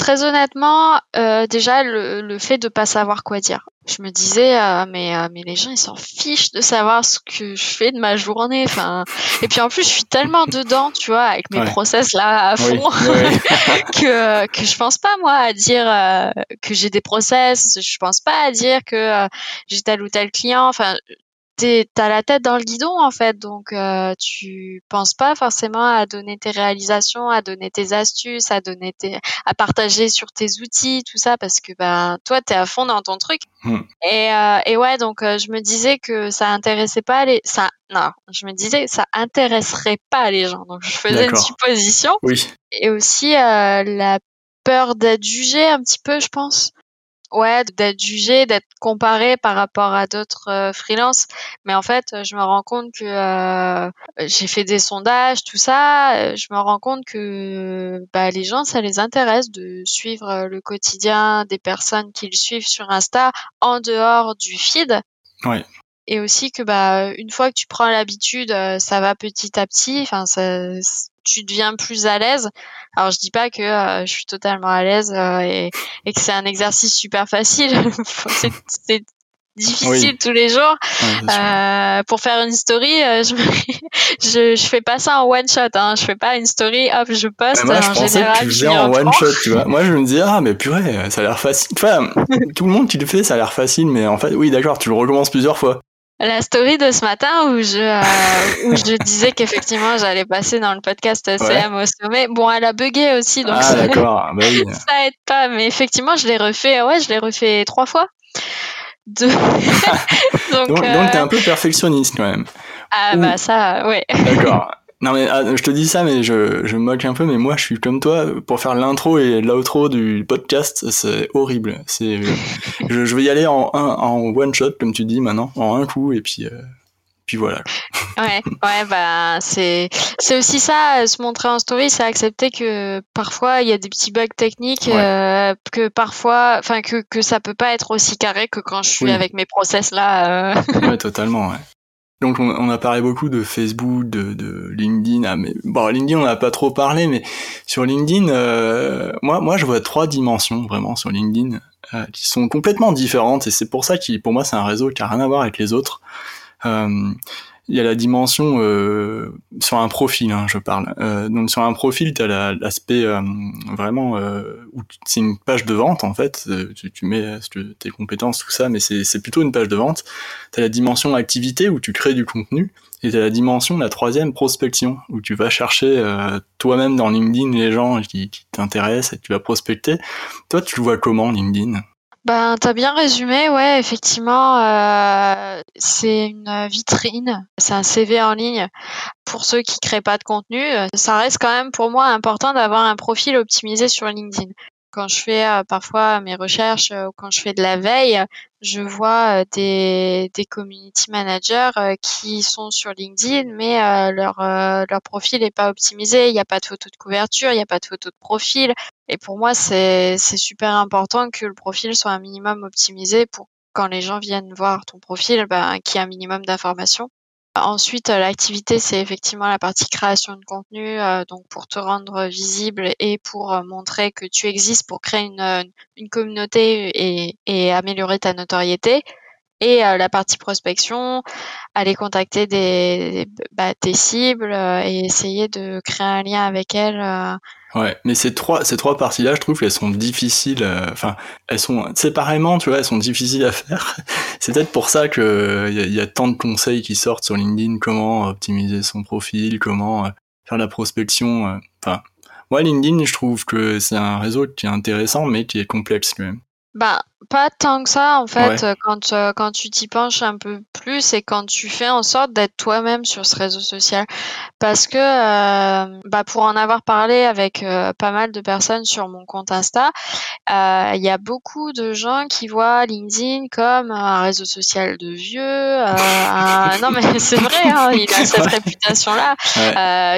Très honnêtement, euh, déjà le, le, fait de pas savoir quoi dire. Je me disais euh, mais euh, mais les gens ils s'en fichent de savoir ce que je fais de ma journée. Enfin et puis en plus je suis tellement [laughs] dedans, tu vois, avec mes process là à fond [laughs] que que je pense pas moi à dire euh, que j'ai des process. Je pense pas à dire que euh, j'ai tel ou tel client. Enfin t'as la tête dans le guidon en fait, donc euh, tu penses pas forcément à donner tes réalisations, à donner tes astuces, à donner tes, à partager sur tes outils, tout ça, parce que ben toi t'es à fond dans ton truc. Hmm. Et, euh, et ouais, donc euh, je me disais que ça intéressait pas les, ça, non, je me disais ça intéresserait pas les gens, donc je faisais une supposition. Oui. Et aussi la peur d'être jugé un petit peu, je pense ouais, d'être jugé, d'être comparé par rapport à d'autres euh, freelances. Mais en fait, je me rends compte que euh, j'ai fait des sondages, tout ça. Euh, je me rends compte que bah, les gens, ça les intéresse de suivre le quotidien des personnes qu'ils suivent sur Insta en dehors du feed. Ouais et aussi que bah une fois que tu prends l'habitude ça va petit à petit enfin ça tu deviens plus à l'aise. Alors je dis pas que euh, je suis totalement à l'aise euh, et, et, que c'est un exercice super facile. [laughs] c'est difficile tous les jours. euh, pour faire une story, euh, [laughs] je, je, je fais pas ça en one shot. Hein. Je fais pas une story, hop, je poste. moi, je en pensais général, que tu faisais en one shot, tu vois. Moi, je me disais ah mais purée, ça a l'air facile. Enfin, [laughs] tout le monde qui le fait, ça a l'air facile, mais en fait, oui, d'accord, tu le recommences plusieurs fois la story de ce matin où je, euh, [laughs] où je disais qu'effectivement j'allais passer dans le podcast CM au sommet. Bon, elle a bugué aussi, donc ah, [laughs] d'accord. Bah oui. ça aide pas. Mais effectivement, je l'ai refait. Ouais, je l'ai refait trois fois. [laughs] De... donc, donc, euh... t'es un peu perfectionniste quand même. Ah bah ça, ouais. D'accord. Non mais ah, je te dis ça, mais je, je me moque un peu, mais moi je suis comme toi, pour faire l'intro et l'outro du podcast, c'est horrible. C'est, je, je, vais y aller en, en one shot, comme tu dis maintenant, en un coup, et puis, euh, puis voilà. Ouais, ouais, bah c'est, c'est aussi ça, se montrer en story, c'est accepter que parfois il y a des petits bugs techniques, euh, que parfois, enfin que, que ça peut pas être aussi carré que quand je suis avec mes process là. Euh... Ouais, totalement, ouais. Donc on, a parlé beaucoup de Facebook, de, de LinkedIn. Ah, mais bon, LinkedIn on n'a pas trop parlé, mais sur LinkedIn, euh, moi, moi je vois trois dimensions vraiment sur LinkedIn euh, qui sont complètement différentes et c'est pour ça que pour moi c'est un réseau qui a rien à voir avec les autres. Euh, il y a la dimension euh, sur un profil, hein, je parle. Euh, donc sur un profil, tu as l'aspect euh, vraiment euh, où c'est une page de vente en fait. Euh, tu, tu mets tes compétences, tout ça, mais c'est plutôt une page de vente. Tu as la dimension activité où tu crées du contenu. Et tu as la dimension, la troisième, prospection, où tu vas chercher toi-même dans LinkedIn les gens qui, qui t'intéressent et tu vas prospecter. Toi, tu le vois comment LinkedIn? Ben, t'as bien résumé, ouais, effectivement, euh, c'est une vitrine, c'est un CV en ligne pour ceux qui créent pas de contenu. Ça reste quand même pour moi important d'avoir un profil optimisé sur LinkedIn. Quand je fais parfois mes recherches ou quand je fais de la veille, je vois des, des community managers qui sont sur LinkedIn, mais leur, leur profil n'est pas optimisé. Il n'y a pas de photo de couverture, il n'y a pas de photo de profil. Et pour moi, c'est super important que le profil soit un minimum optimisé pour quand les gens viennent voir ton profil, ben, qu'il y ait un minimum d'informations. Ensuite, euh, l'activité, c'est effectivement la partie création de contenu, euh, donc pour te rendre visible et pour euh, montrer que tu existes, pour créer une, communauté et, améliorer ta notoriété. Et la partie prospection, aller contacter des, bah, tes cibles et essayer de créer un lien avec elles Ouais, mais ces trois, ces trois parties-là, je trouve qu'elles sont difficiles. Euh, enfin, elles sont séparément, tu vois, elles sont difficiles à faire. [laughs] C'est peut-être pour ça que il y, a tant de conseils qui sortent sur LinkedIn, comment optimiser son profil, comment euh, faire la prospection. Euh. Enfin, moi, LinkedIn, je trouve que c'est un réseau qui est intéressant, mais qui est complexe quand même. Bah, pas tant que ça, en fait, quand, euh, quand tu t'y penches un peu plus et quand tu fais en sorte d'être toi-même sur ce réseau social. Parce que, euh, bah, pour en avoir parlé avec euh, pas mal de personnes sur mon compte Insta, il y a beaucoup de gens qui voient LinkedIn comme un réseau social de vieux. [laughs] Non, mais c'est vrai, hein, il a cette réputation-là.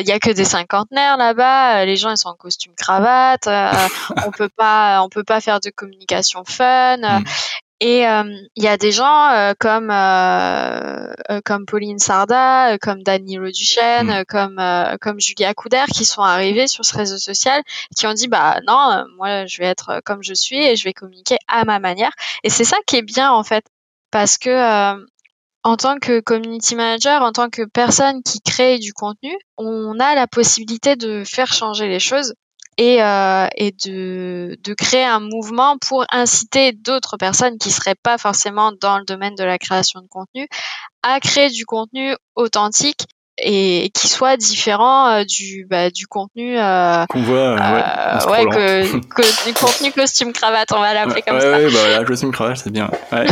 Il y a que des cinquantenaires là-bas. Les gens, ils sont en costume cravate. [laughs] on peut pas, on peut pas faire de communication fun. Mm. Et euh, il y a des gens euh, comme euh, comme Pauline Sarda, comme Danilo Duchesne, mm. comme comme Julia Couder qui sont arrivés sur ce réseau social qui ont dit bah non moi je vais être comme je suis et je vais communiquer à ma manière et c'est ça qui est bien en fait parce que en tant que community manager, en tant que personne qui crée du contenu, on a la possibilité de faire changer les choses et, euh, et de, de, créer un mouvement pour inciter d'autres personnes qui seraient pas forcément dans le domaine de la création de contenu à créer du contenu authentique et qui soit différent euh, du bah, du contenu euh, qu'on voit euh, ouais, que, [laughs] que, du contenu costume cravate on va l'appeler comme ouais, ça. ouais bah la costume cravate c'est bien ouais,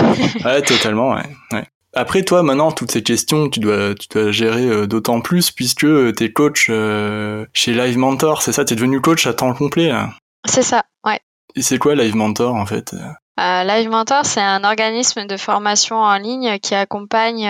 ouais totalement ouais, ouais. Après toi maintenant toutes ces questions tu dois tu dois gérer euh, d'autant plus puisque euh, tu es coach euh, chez Live Mentor, c'est ça, tu es devenu coach à temps complet là. C'est ça, ouais. Et c'est quoi Live Mentor en fait Live Mentor, c'est un organisme de formation en ligne qui accompagne,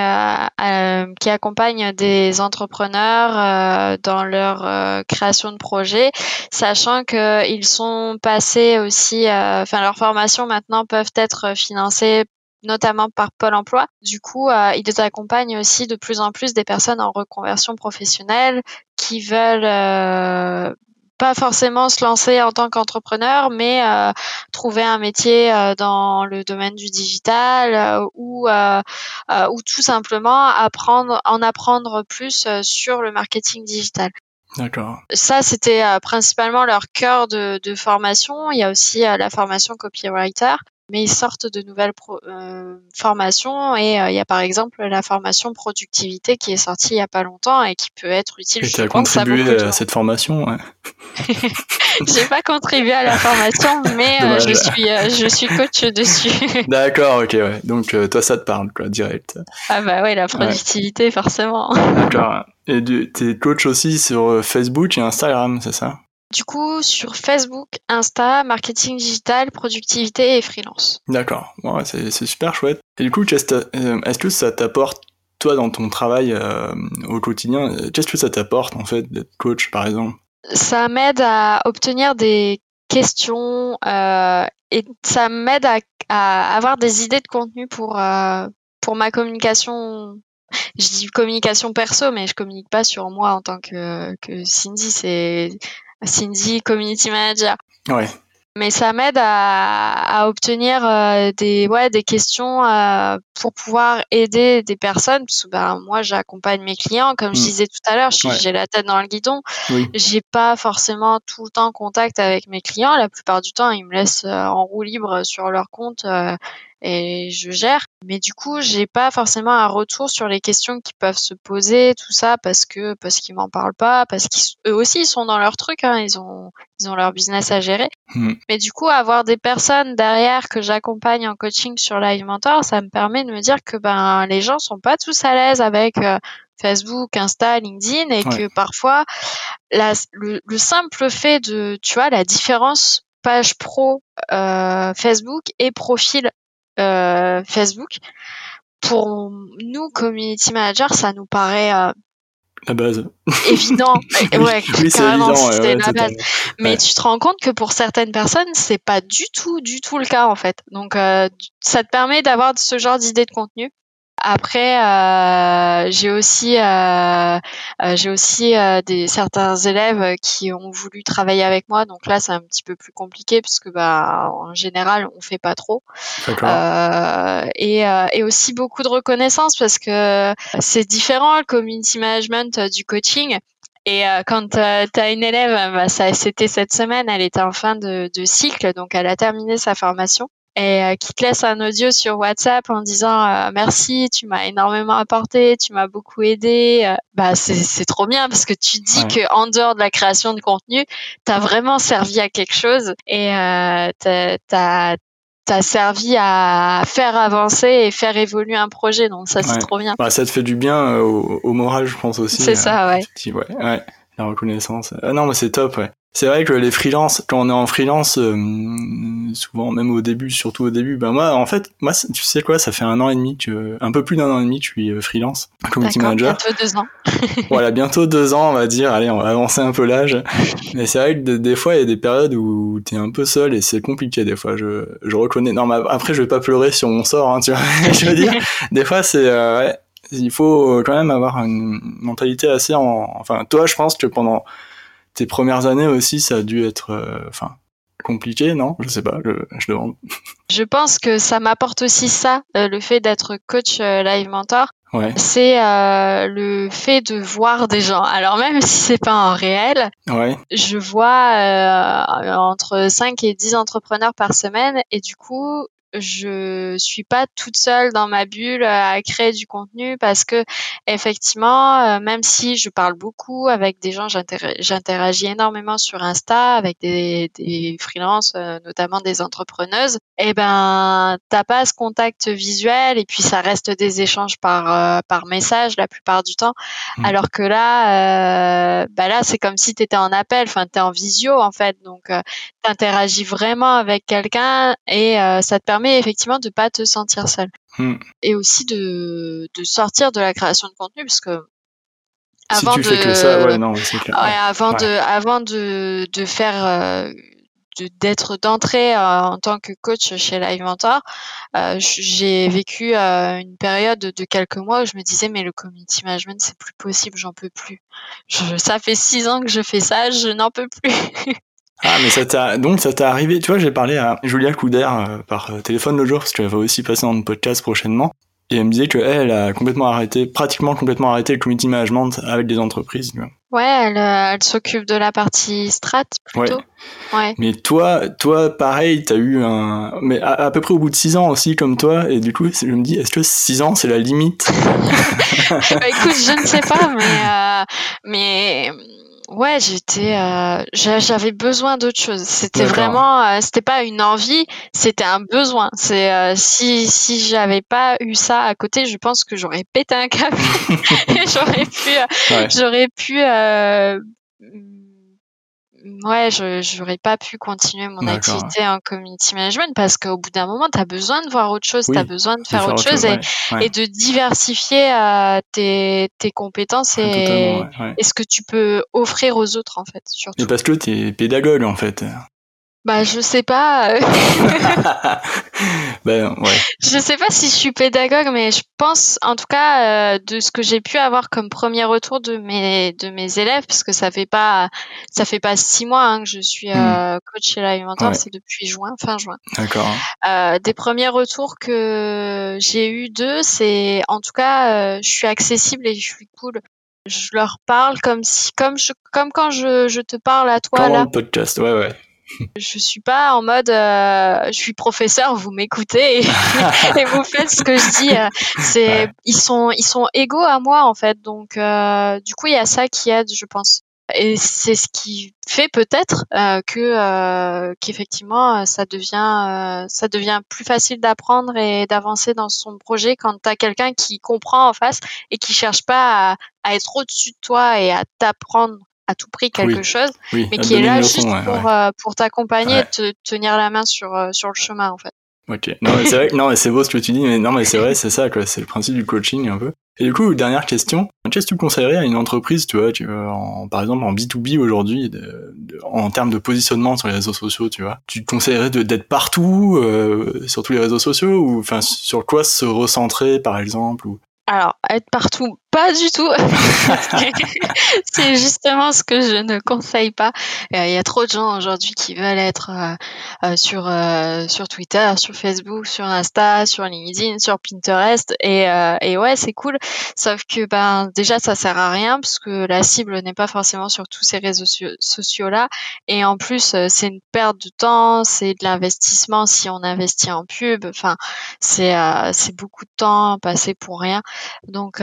qui accompagne des entrepreneurs dans leur création de projets, sachant qu'ils sont passés aussi, enfin leurs formations maintenant peuvent être financées notamment par Pôle Emploi. Du coup, euh, ils accompagnent aussi de plus en plus des personnes en reconversion professionnelle qui veulent euh, pas forcément se lancer en tant qu'entrepreneur, mais euh, trouver un métier euh, dans le domaine du digital euh, ou ou tout simplement apprendre en apprendre plus sur le marketing digital. D'accord. Ça, c'était principalement leur cœur de, de, formation. Il y a aussi la formation copywriter mais ils sortent de nouvelles euh, formations et euh, il y a par exemple la formation productivité qui est sortie il y a pas longtemps et qui peut être utile. Et tu as contribué à, cette formation ouais. [laughs] J'ai pas contribué à la formation, mais euh, je suis je suis coach dessus. [laughs] D'accord, ok, ouais. Donc toi ça te parle quoi, direct. Ah bah ouais, la productivité forcément. D'accord. Et tu es coach aussi sur Facebook et Instagram, c'est ça? Du coup, sur Facebook, Insta, marketing digital, productivité et freelance. D'accord, ouais, c'est super chouette. Et du coup, euh, est-ce que ça t'apporte, toi, dans ton travail euh, au quotidien, euh, qu'est-ce que ça t'apporte, en fait, d'être coach, par exemple? Ça m'aide à obtenir des questions et ça m'aide à, avoir des idées de contenu pour, pour ma communication je dis communication perso, mais je communique pas sur moi en tant que, que Cindy. C'est Cindy Community Manager. Ouais. Mais ça m'aide à, à, obtenir euh, des, ouais, des questions euh, pour pouvoir aider des personnes. Parce que ben, moi, j'accompagne mes clients. Comme je mm. disais tout à l'heure, j'ai la tête dans le guidon. Oui. J'ai pas forcément tout le temps contact avec mes clients. La plupart du temps, ils me laissent euh, en roue libre sur leur compte et je gère. Mais du coup, j'ai pas forcément un retour sur les questions qui peuvent se poser, tout ça, parce que parce qu'ils m'en parlent pas, parce qu'eux aussi ils sont dans leur truc, hein, ils ont ils ont leur business à gérer. Hmm. Mais du coup, avoir des personnes derrière que j'accompagne en coaching sur Live Mentor, ça me permet de me dire que ben les gens sont pas tous à l'aise avec euh, Facebook, Insta, LinkedIn et que parfois la, le, le simple fait de tu vois la différence page pro Facebook et profil Facebook. Pour nous, community manager, ça nous paraît la base. Évident. [laughs] ouais, oui, c'est évident. Ouais, la base. Mais tu te rends compte que pour certaines personnes, c'est pas du tout, du tout le cas en fait. Donc, euh, ça te permet d'avoir ce genre d'idée de contenu. Après, euh, j'ai aussi, euh, euh j'ai aussi euh, des certains élèves qui ont voulu travailler avec moi. Donc là, c'est un petit peu plus compliqué puisque bah en général, on fait pas trop. Euh, et, et aussi beaucoup de reconnaissance parce que c'est différent le community management du coaching. Et quand tu as une élève, bah, ça c'était cette semaine, elle était en fin de, de cycle, donc elle a terminé sa formation et euh, qui te laisse un audio sur WhatsApp en disant euh, merci, tu m'as énormément apporté, tu m'as beaucoup aidé, euh, bah c'est trop bien parce que tu dis que en dehors de la création de contenu, tu as vraiment servi à quelque chose et euh, t'as t'as servi à faire avancer et faire évoluer un projet donc ça c'est trop bien. Bah, ça te fait du bien au, au, moral je pense aussi. C'est ça ouais. ouais. ouais. La reconnaissance. Ah non mais c'est top ouais. C'est vrai que les freelances, quand on est en freelance, euh, souvent même au début, surtout au début, ben moi, en fait, moi, tu sais quoi, ça fait un an et demi, que, un peu plus d'un an et demi que je suis euh, freelance, community manager. Bientôt deux ans. [laughs] voilà, bientôt deux ans, on va dire. Allez, on va avancer un peu l'âge. Mais c'est vrai que des fois, il y a des périodes où t'es un peu seul et c'est compliqué. Des fois, je, je reconnais. Non, mais après, je vais pas pleurer sur mon sort, hein, tu vois. [laughs] je veux dire, des fois, c'est euh, ouais, il faut quand même avoir une mentalité assez en. Enfin, toi, je pense que pendant tes premières années aussi, ça a dû être, euh, enfin, compliqué, non? Je sais pas, je, je, demande. [laughs] Je pense que ça m'apporte aussi ça, euh, le fait d'être coach euh, live mentor. Ouais. C'est le fait de voir des gens. Alors même si c'est pas en réel, ouais. je vois entre 5 et 10 entrepreneurs par semaine et du coup, je suis pas toute seule dans ma bulle à créer du contenu parce que effectivement, euh, même si je parle beaucoup avec des gens, j'interagis énormément sur Insta avec des, des freelances, euh, notamment des entrepreneuses. Et eh ben, t'as pas ce contact visuel et puis ça reste des échanges par euh, par message la plupart du temps. Mmh. Alors que là, bah là, c'est comme si t'étais en appel, enfin t'es en visio en fait, donc t'interagis vraiment avec quelqu'un et ça te permet effectivement de pas te sentir seul. Hmm. Et aussi de, de sortir de la création de contenu parce que avant de avant de avant de, de faire euh, d'être d'entrée euh, en tant que coach chez Live Mentor, euh, j'ai vécu une période de quelques mois où je me disais mais le community management c'est plus possible, j'en peux plus. Je, ça fait six ans que je fais ça, je n'en peux plus. [laughs] Ah, mais ça t'a, donc ça t'est arrivé, tu vois, j'ai parlé à Julia Couder euh, par euh, téléphone le jour, parce qu'elle va aussi passer dans le podcast prochainement. Et elle me disait qu'elle a complètement arrêté, pratiquement complètement arrêté le community management avec des entreprises. Ouais, elle, euh, elle s'occupe de la partie strat plutôt. Ouais. Mais toi, toi, pareil, t'as eu un, mais à, peu près au bout de six ans aussi comme toi, et du coup, je me dis, est-ce que six ans c'est la limite? [laughs] Bah, Écoute, je ne sais pas, mais mais ouais, j'étais, euh, j'avais besoin d'autre chose. C'était vraiment, euh, c'était pas une envie, c'était un besoin. C'est euh, si si j'avais pas eu ça à côté, je pense que j'aurais pété un câble [laughs] [laughs] et j'aurais pu, j'aurais pu ouais, je j'aurais pas pu continuer mon activité en community management parce qu'au bout d'un moment, tu as besoin de voir autre chose, tu as besoin de faire autre chose, et, et, de diversifier euh, tes, tes compétences et, et, ce que tu peux offrir aux autres en fait. Surtout. Et parce que tu es pédagogue en fait. Bah, je sais pas. Euh. [laughs] ben, ouais. Je sais pas si je suis pédagogue, mais je pense, en tout cas, euh, de ce que j'ai pu avoir comme premier retour de mes de mes élèves, parce que ça fait pas ça fait pas six mois hein, que je suis euh, hmm. coach chez Live Mentor, c'est depuis juin, fin juin. D'accord. Euh, des premiers retours que j'ai eu d'eux, c'est en tout cas, je suis accessible et je suis cool je leur parle comme si comme je comme quand je, je te parle à toi comme là. le podcast, ouais ouais. [laughs] Je suis pas en mode euh, je suis professeur, vous m'écoutez et, [laughs] vous faites ce que je dis. Euh, c'est ils sont ils sont égaux à moi en fait. Donc euh, du coup il y a ça qui aide, je pense. Et c'est ce qui fait peut-être que qu'effectivement ça devient ça devient plus facile d'apprendre et d'avancer dans son projet quand tu as quelqu'un qui comprend en face et qui cherche pas à, à être au-dessus de toi et à t'apprendre à tout prix quelque chose, Oui, mais à qui est là juste ouais, pour, ouais. euh, pour t'accompagner, Ouais. te tenir la main sur, euh, sur le chemin en fait. Ok. Non, mais c'est vrai que non, mais c'est beau ce que tu dis, mais non, mais c'est vrai, c'est ça, quoi. C'est le principe du coaching, un peu. Et du coup, dernière question. Qu'est-ce que tu conseillerais à une entreprise, tu vois, tu vois, en, par exemple, en B2B aujourd'hui, de- de- en termes de positionnement sur les réseaux sociaux, tu vois? Tu conseillerais de, d'être partout, euh, sur tous les réseaux sociaux, ou, enfin, sur quoi se recentrer, par exemple, ou... Alors, être partout, pas du tout. [laughs] [laughs] c'est justement ce que je ne conseille pas. Euh, Il y a trop de gens aujourd'hui qui veulent être euh, euh, sur sur Twitter, sur Facebook, sur Insta, sur LinkedIn, sur Pinterest et et ouais, c'est cool. Sauf que ben déjà ça sert à rien parce que la cible n'est pas forcément sur tous ces réseaux sociaux là et en plus c'est une perte de temps, c'est de l'investissement si on investit en pub. Enfin, c'est c'est beaucoup de temps passé pour rien. Donc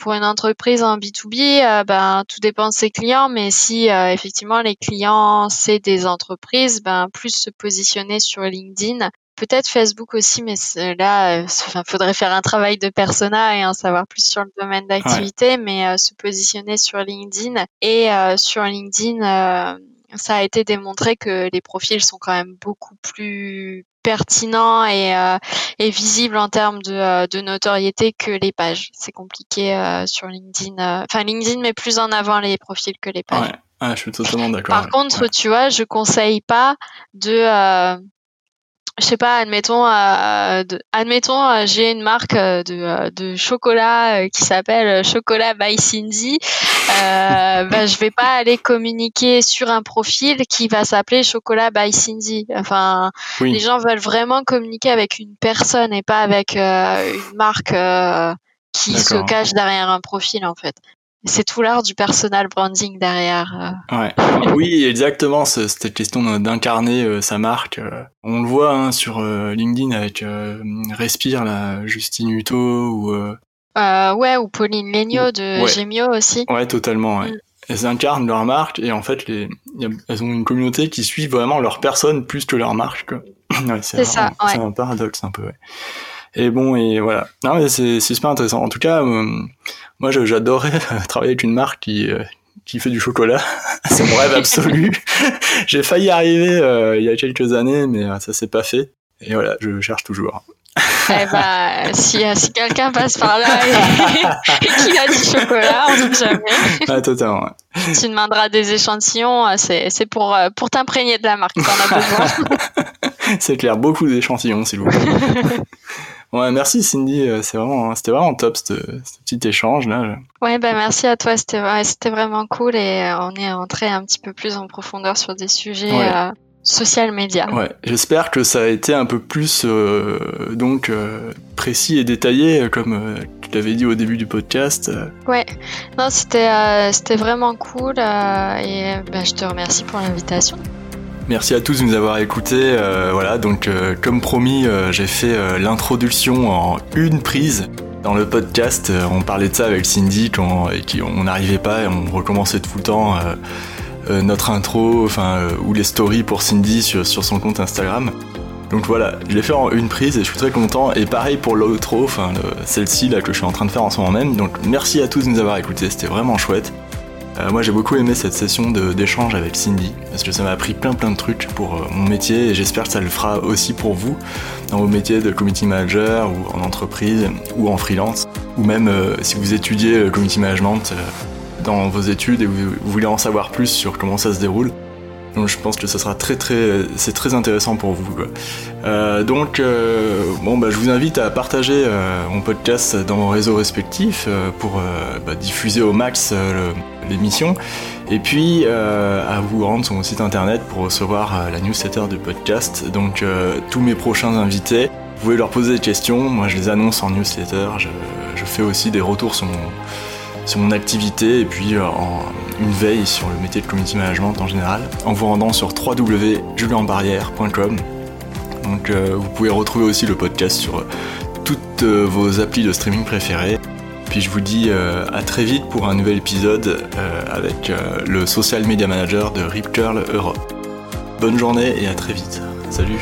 pour une entreprise en B2B, euh, ben tout dépend de ses clients, mais si euh, effectivement les clients c'est des entreprises, ben plus se positionner sur LinkedIn, peut-être Facebook aussi, mais là, euh, enfin, faudrait faire un travail de persona et en savoir plus sur le domaine d'activité, mais euh, se positionner sur LinkedIn et euh, sur LinkedIn. euh, ça a été démontré que les profils sont quand même beaucoup plus pertinents et, euh, et visibles en termes de, euh, de notoriété que les pages. C'est compliqué euh, sur LinkedIn. Enfin, LinkedIn met plus en avant les profils que les pages. Ouais. Ah, je suis totalement d'accord. Par ouais. contre, Ouais. tu vois, je conseille pas de, je sais pas, admettons, euh, de- admettons, euh, j'ai une marque euh, de, euh, de chocolat qui s'appelle Chocolat by Cindy. Euh, [laughs] bah, je vais pas aller communiquer sur un profil qui va s'appeler Chocolat by Cindy. Enfin, Oui. les gens veulent vraiment communiquer avec une personne et pas avec une marque qui se cache derrière un profil en fait. C'est tout l'art du personal branding derrière. euh. Ouais. [laughs] Oui, exactement. ce- Cette question d'in- d'incarner euh, sa marque. euh, on le voit hein, sur LinkedIn avec euh, Respire, la Justine Hutto ou. euh, ouais, ou Pauline Legnaud de Ouais. Gemio aussi. Ouais, totalement. Ouais. Mm. Elles incarnent leur marque et en fait, les... elles ont une communauté qui suit vraiment leur personne plus que leur marque. [laughs] Ouais, C'est ça, ouais. un paradoxe un peu. Ouais. Et bon, et voilà. Non, mais c'est super intéressant. En tout cas, euh, moi, j'adorais [laughs] travailler avec une marque qui, euh, qui fait du chocolat. [laughs] c'est mon rêve absolu. [laughs] J'ai failli y arriver euh, il y a quelques années, mais ça s'est pas fait. Et voilà, je cherche toujours. Eh ben, si, si quelqu'un passe par là et, et qu'il a du chocolat, on sait jamais. Ah, totalement. ouais. Tu demanderas des échantillons, c'est pour, pour t'imprégner de la marque, t'en as besoin. C'est clair, beaucoup d'échantillons, s'il vous plaît. Ouais, merci Cindy, euh, c'est vraiment, c'était vraiment top ce petit échange là. Ouais, ben merci à toi, c'était ouais, c'était vraiment cool et euh, on est entré un petit peu plus en profondeur sur des sujets Ouais. euh, social media. Ouais, j'espère que ça a été un peu plus euh, donc euh, précis et détaillé, comme tu l'avais dit au début du podcast. Ouais, non, c'était c'était vraiment cool et ben, je te remercie pour l'invitation. Merci à tous de nous avoir écoutés. euh, voilà, donc euh, comme promis, euh, j'ai fait l'introduction en une prise. Dans le podcast, on parlait de ça avec Cindy et qui, on n'arrivait pas et on recommençait tout le temps notre intro, enfin ou les stories pour Cindy sur, son compte Instagram. Donc voilà, je l'ai fait en une prise et je suis très content. Et pareil pour l'outro, enfin le- celle-ci que je suis en train de faire en ce moment même. Donc merci à tous de nous avoir écoutés, c'était vraiment chouette. Euh, moi j'ai beaucoup aimé cette session d'échange avec Cindy parce que ça m'a appris plein plein de trucs pour euh, mon métier et j'espère que ça le fera aussi pour vous dans vos métiers de community manager ou en entreprise ou en freelance ou même euh, si vous étudiez community management dans vos études et vous voulez en savoir plus sur comment ça se déroule. Donc je pense que ça sera très très c'est très intéressant pour vous. quoi. Euh, donc euh, bon bah je vous invite à partager euh, mon podcast dans vos réseaux respectifs pour bah, diffuser au max l'émission et puis à vous rendre sur mon site internet pour recevoir la newsletter du podcast. Donc tous mes prochains invités, vous pouvez leur poser des questions. Moi je les annonce en newsletter. Je, fais aussi des retours sur mon sur mon activité et puis en, une veille sur le métier de community management en général en vous rendant sur www.julienbarrière.com. Euh, vous pouvez retrouver aussi le podcast sur euh, toutes euh, vos applis de streaming préférées. Puis je vous dis à très vite pour un nouvel épisode avec le social media manager de Rip Curl Europe. Bonne journée et à très vite. Salut